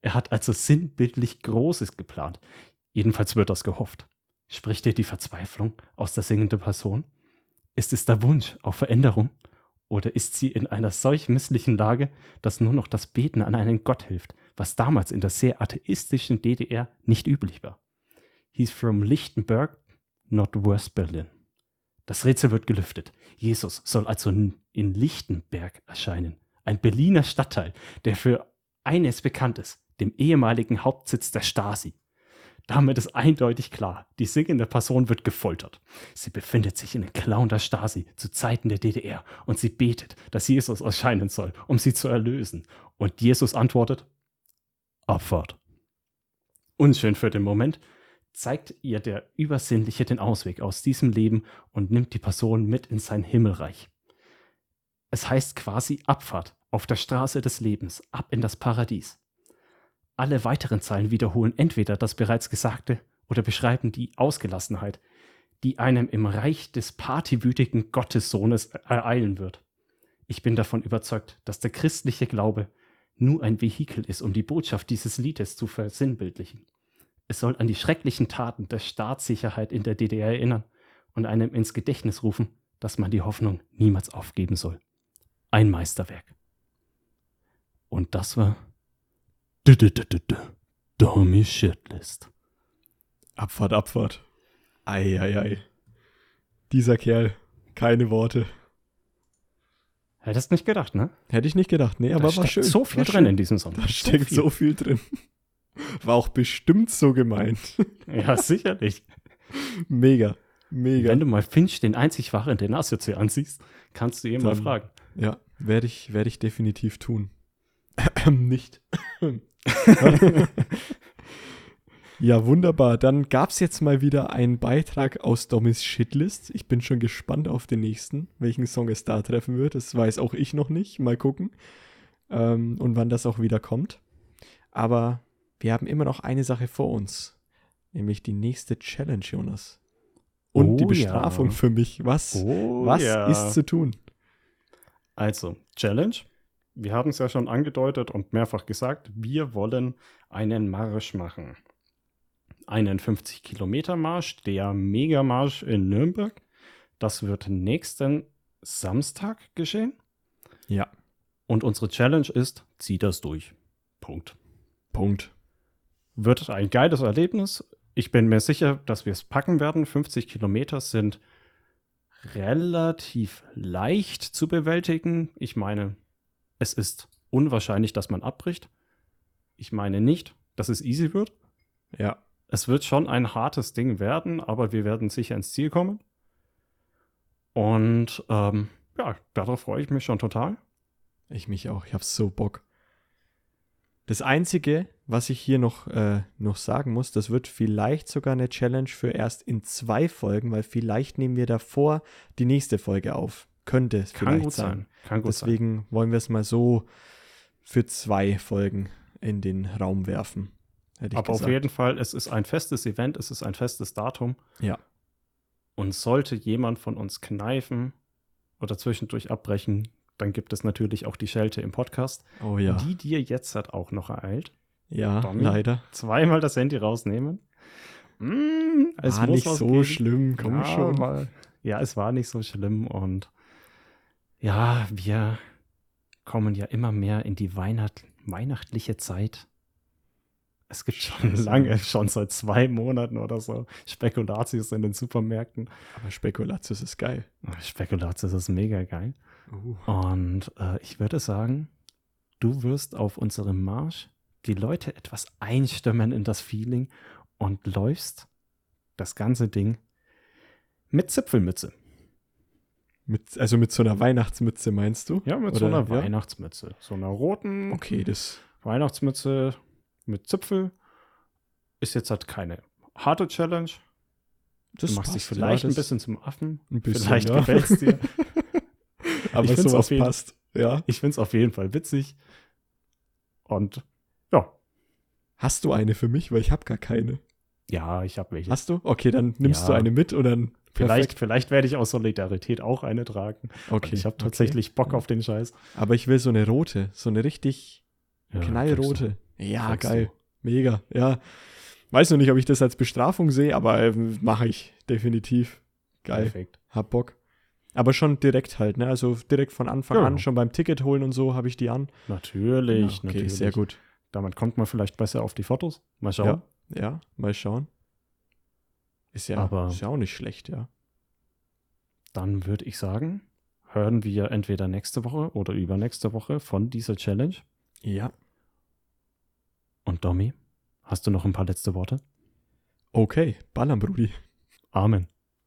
[SPEAKER 2] Er hat also sinnbildlich Großes geplant. Jedenfalls wird das gehofft. Spricht dir die Verzweiflung aus der singenden Person? Ist es der Wunsch auf Veränderung? Oder ist sie in einer solch misslichen Lage, dass nur noch das Beten an einen Gott hilft, was damals in der sehr atheistischen DDR nicht üblich war? He's from Lichtenberg, not West Berlin. Das Rätsel wird gelüftet. Jesus soll also in Lichtenberg erscheinen. Ein Berliner Stadtteil, der für eines bekannt ist, dem ehemaligen Hauptsitz der Stasi. Damit ist eindeutig klar, die singende Person wird gefoltert. Sie befindet sich in den Klauen der Stasi zu Zeiten der DDR und sie betet, dass Jesus erscheinen soll, um sie zu erlösen. Und Jesus antwortet, Abfahrt. Unschön für den Moment, zeigt ihr der Übersinnliche den Ausweg aus diesem Leben und nimmt die Person mit in sein Himmelreich. Es heißt quasi Abfahrt auf der Straße des Lebens, ab in das Paradies. Alle weiteren Zeilen wiederholen entweder das bereits Gesagte oder beschreiben die Ausgelassenheit, die einem im Reich des partywütigen Gottessohnes ereilen wird. Ich bin davon überzeugt, dass der christliche Glaube nur ein Vehikel ist, um die Botschaft dieses Liedes zu versinnbildlichen. Es soll an die schrecklichen Taten der Staatssicherheit in der DDR erinnern und einem ins Gedächtnis rufen, dass man die Hoffnung niemals aufgeben soll. Ein Meisterwerk. Und das war Dummy Shitlist.
[SPEAKER 1] Abfahrt, Abfahrt. Eieiei. Dieser Kerl. Keine Worte.
[SPEAKER 2] Hättest nicht gedacht, ne?
[SPEAKER 1] Hätte ich nicht gedacht. Nee, aber
[SPEAKER 2] da
[SPEAKER 1] war schön.
[SPEAKER 2] so viel
[SPEAKER 1] war
[SPEAKER 2] drin
[SPEAKER 1] schön.
[SPEAKER 2] in diesem Song.
[SPEAKER 1] Da steckt so viel drin. War auch bestimmt so gemeint.
[SPEAKER 2] Ja, sicherlich.
[SPEAKER 1] Mega. Mega.
[SPEAKER 2] Wenn du mal Finch, den einzig wahren Denasio ansiehst, kannst du ihn mal fragen.
[SPEAKER 1] Ja, werde ich, werde ich definitiv tun. Nicht. (laughs) ja, wunderbar. Dann gab es jetzt mal wieder einen Beitrag aus Domis Shitlist. Ich bin schon gespannt auf den nächsten, welchen Song es da treffen wird. Das weiß auch ich noch nicht. Mal gucken. Ähm, und wann das auch wieder kommt. Aber wir haben immer noch eine Sache vor uns. Nämlich die nächste Challenge, Jonas. Und
[SPEAKER 2] Oh
[SPEAKER 1] die
[SPEAKER 2] ja.
[SPEAKER 1] Bestrafung für mich. Was,
[SPEAKER 2] Oh,
[SPEAKER 1] was
[SPEAKER 2] ja.
[SPEAKER 1] ist zu tun?
[SPEAKER 2] Also, Challenge. Wir haben es ja schon angedeutet und mehrfach gesagt, wir wollen einen Marsch machen. Einen 50-Kilometer-Marsch, der Megamarsch in Nürnberg. Das wird nächsten Samstag geschehen.
[SPEAKER 1] Ja.
[SPEAKER 2] Und unsere Challenge ist, zieh das durch. Punkt.
[SPEAKER 1] Punkt.
[SPEAKER 2] Wird ein geiles Erlebnis. Ich bin mir sicher, dass wir es packen werden. 50 Kilometer sind relativ leicht zu bewältigen. Ich meine, es ist unwahrscheinlich, dass man abbricht. Ich meine nicht, dass es easy wird.
[SPEAKER 1] Ja.
[SPEAKER 2] Es wird schon ein hartes Ding werden, aber wir werden sicher ins Ziel kommen. Und ähm, ja, darauf freue ich mich schon total.
[SPEAKER 1] Ich mich auch. Ich hab so Bock. Das Einzige, was ich hier noch, äh, noch sagen muss, das wird vielleicht sogar eine Challenge für erst in zwei Folgen, weil vielleicht nehmen wir davor die nächste Folge auf. Könnte es
[SPEAKER 2] Kann
[SPEAKER 1] vielleicht
[SPEAKER 2] gut sein. Kann gut sein.
[SPEAKER 1] Deswegen wollen wir es mal so für zwei Folgen in den Raum werfen.
[SPEAKER 2] Aber auf
[SPEAKER 1] gesagt.
[SPEAKER 2] jeden Fall, es ist ein festes Event, es ist ein festes Datum.
[SPEAKER 1] Ja.
[SPEAKER 2] Und sollte jemand von uns kneifen oder zwischendurch abbrechen, dann gibt es natürlich auch die Schelte im Podcast,
[SPEAKER 1] Oh ja.
[SPEAKER 2] die dir jetzt halt auch noch ereilt.
[SPEAKER 1] Ja,
[SPEAKER 2] Tommy?
[SPEAKER 1] leider.
[SPEAKER 2] Zweimal das Handy rausnehmen. Mm, es
[SPEAKER 1] War nicht so
[SPEAKER 2] geben.
[SPEAKER 1] schlimm, komm
[SPEAKER 2] ja,
[SPEAKER 1] schon.
[SPEAKER 2] Mal. Ja, es war nicht so schlimm und ja, wir kommen ja immer mehr in die Weihnacht weihnachtliche Zeit. Es gibt schon lange, schon seit zwei Monaten oder so, Spekulatius in den Supermärkten.
[SPEAKER 1] Aber Spekulatius ist geil.
[SPEAKER 2] Spekulatius ist mega geil.
[SPEAKER 1] Uh.
[SPEAKER 2] Und äh, ich würde sagen, du wirst auf unserem Marsch die Leute etwas einstimmen in das Feeling und läufst das ganze Ding mit Zipfelmütze.
[SPEAKER 1] Mit, also mit so einer Weihnachtsmütze meinst du?
[SPEAKER 2] Ja, mit so
[SPEAKER 1] Oder-
[SPEAKER 2] einer
[SPEAKER 1] ja?
[SPEAKER 2] Weihnachtsmütze. So einer roten
[SPEAKER 1] Okay, das.
[SPEAKER 2] Weihnachtsmütze mit Zipfel. Ist jetzt halt keine harte Challenge.
[SPEAKER 1] das
[SPEAKER 2] du machst dich vielleicht
[SPEAKER 1] ja,
[SPEAKER 2] ein bisschen zum Affen.
[SPEAKER 1] Ein bisschen,
[SPEAKER 2] vielleicht
[SPEAKER 1] ja.
[SPEAKER 2] gefällt es dir. (laughs)
[SPEAKER 1] Aber
[SPEAKER 2] Ich
[SPEAKER 1] sowas
[SPEAKER 2] jeden-
[SPEAKER 1] passt. Ja.
[SPEAKER 2] Ich finde es auf jeden Fall witzig. Und ja,
[SPEAKER 1] Hast du eine für mich? Weil ich habe gar keine.
[SPEAKER 2] ja, ich habe welche.
[SPEAKER 1] Hast du? Okay, dann nimmst
[SPEAKER 2] Ja.
[SPEAKER 1] du eine mit und dann.
[SPEAKER 2] Vielleicht,
[SPEAKER 1] Perfekt.
[SPEAKER 2] vielleicht werde ich aus Solidarität auch eine tragen.
[SPEAKER 1] Okay.
[SPEAKER 2] ich habe
[SPEAKER 1] okay.
[SPEAKER 2] tatsächlich Bock auf den Scheiß.
[SPEAKER 1] Aber ich will so eine rote. So eine richtig
[SPEAKER 2] Ja,
[SPEAKER 1] knallrote. Ja,
[SPEAKER 2] Kriegst
[SPEAKER 1] geil. Mega. Ja. Weiß noch nicht, ob ich das als Bestrafung sehe, aber ähm, mache ich. Definitiv. Geil.
[SPEAKER 2] Perfekt.
[SPEAKER 1] Hab Bock. Aber schon direkt halt, ne? Also direkt von Anfang
[SPEAKER 2] Ja.
[SPEAKER 1] an, schon beim Ticket holen und so habe ich die an.
[SPEAKER 2] Natürlich,
[SPEAKER 1] Ja, okay,
[SPEAKER 2] natürlich.
[SPEAKER 1] sehr gut.
[SPEAKER 2] Damit kommt man vielleicht besser auf die Fotos. Mal schauen.
[SPEAKER 1] Ja, ja, mal schauen. Ist ja,
[SPEAKER 2] Aber-
[SPEAKER 1] ist ja auch nicht schlecht, ja.
[SPEAKER 2] Dann würde ich sagen, hören wir entweder nächste Woche oder übernächste Woche von dieser Challenge.
[SPEAKER 1] Ja.
[SPEAKER 2] Und Domi, hast du noch ein paar letzte Worte?
[SPEAKER 1] Okay, ballern, Brudi.
[SPEAKER 2] Amen.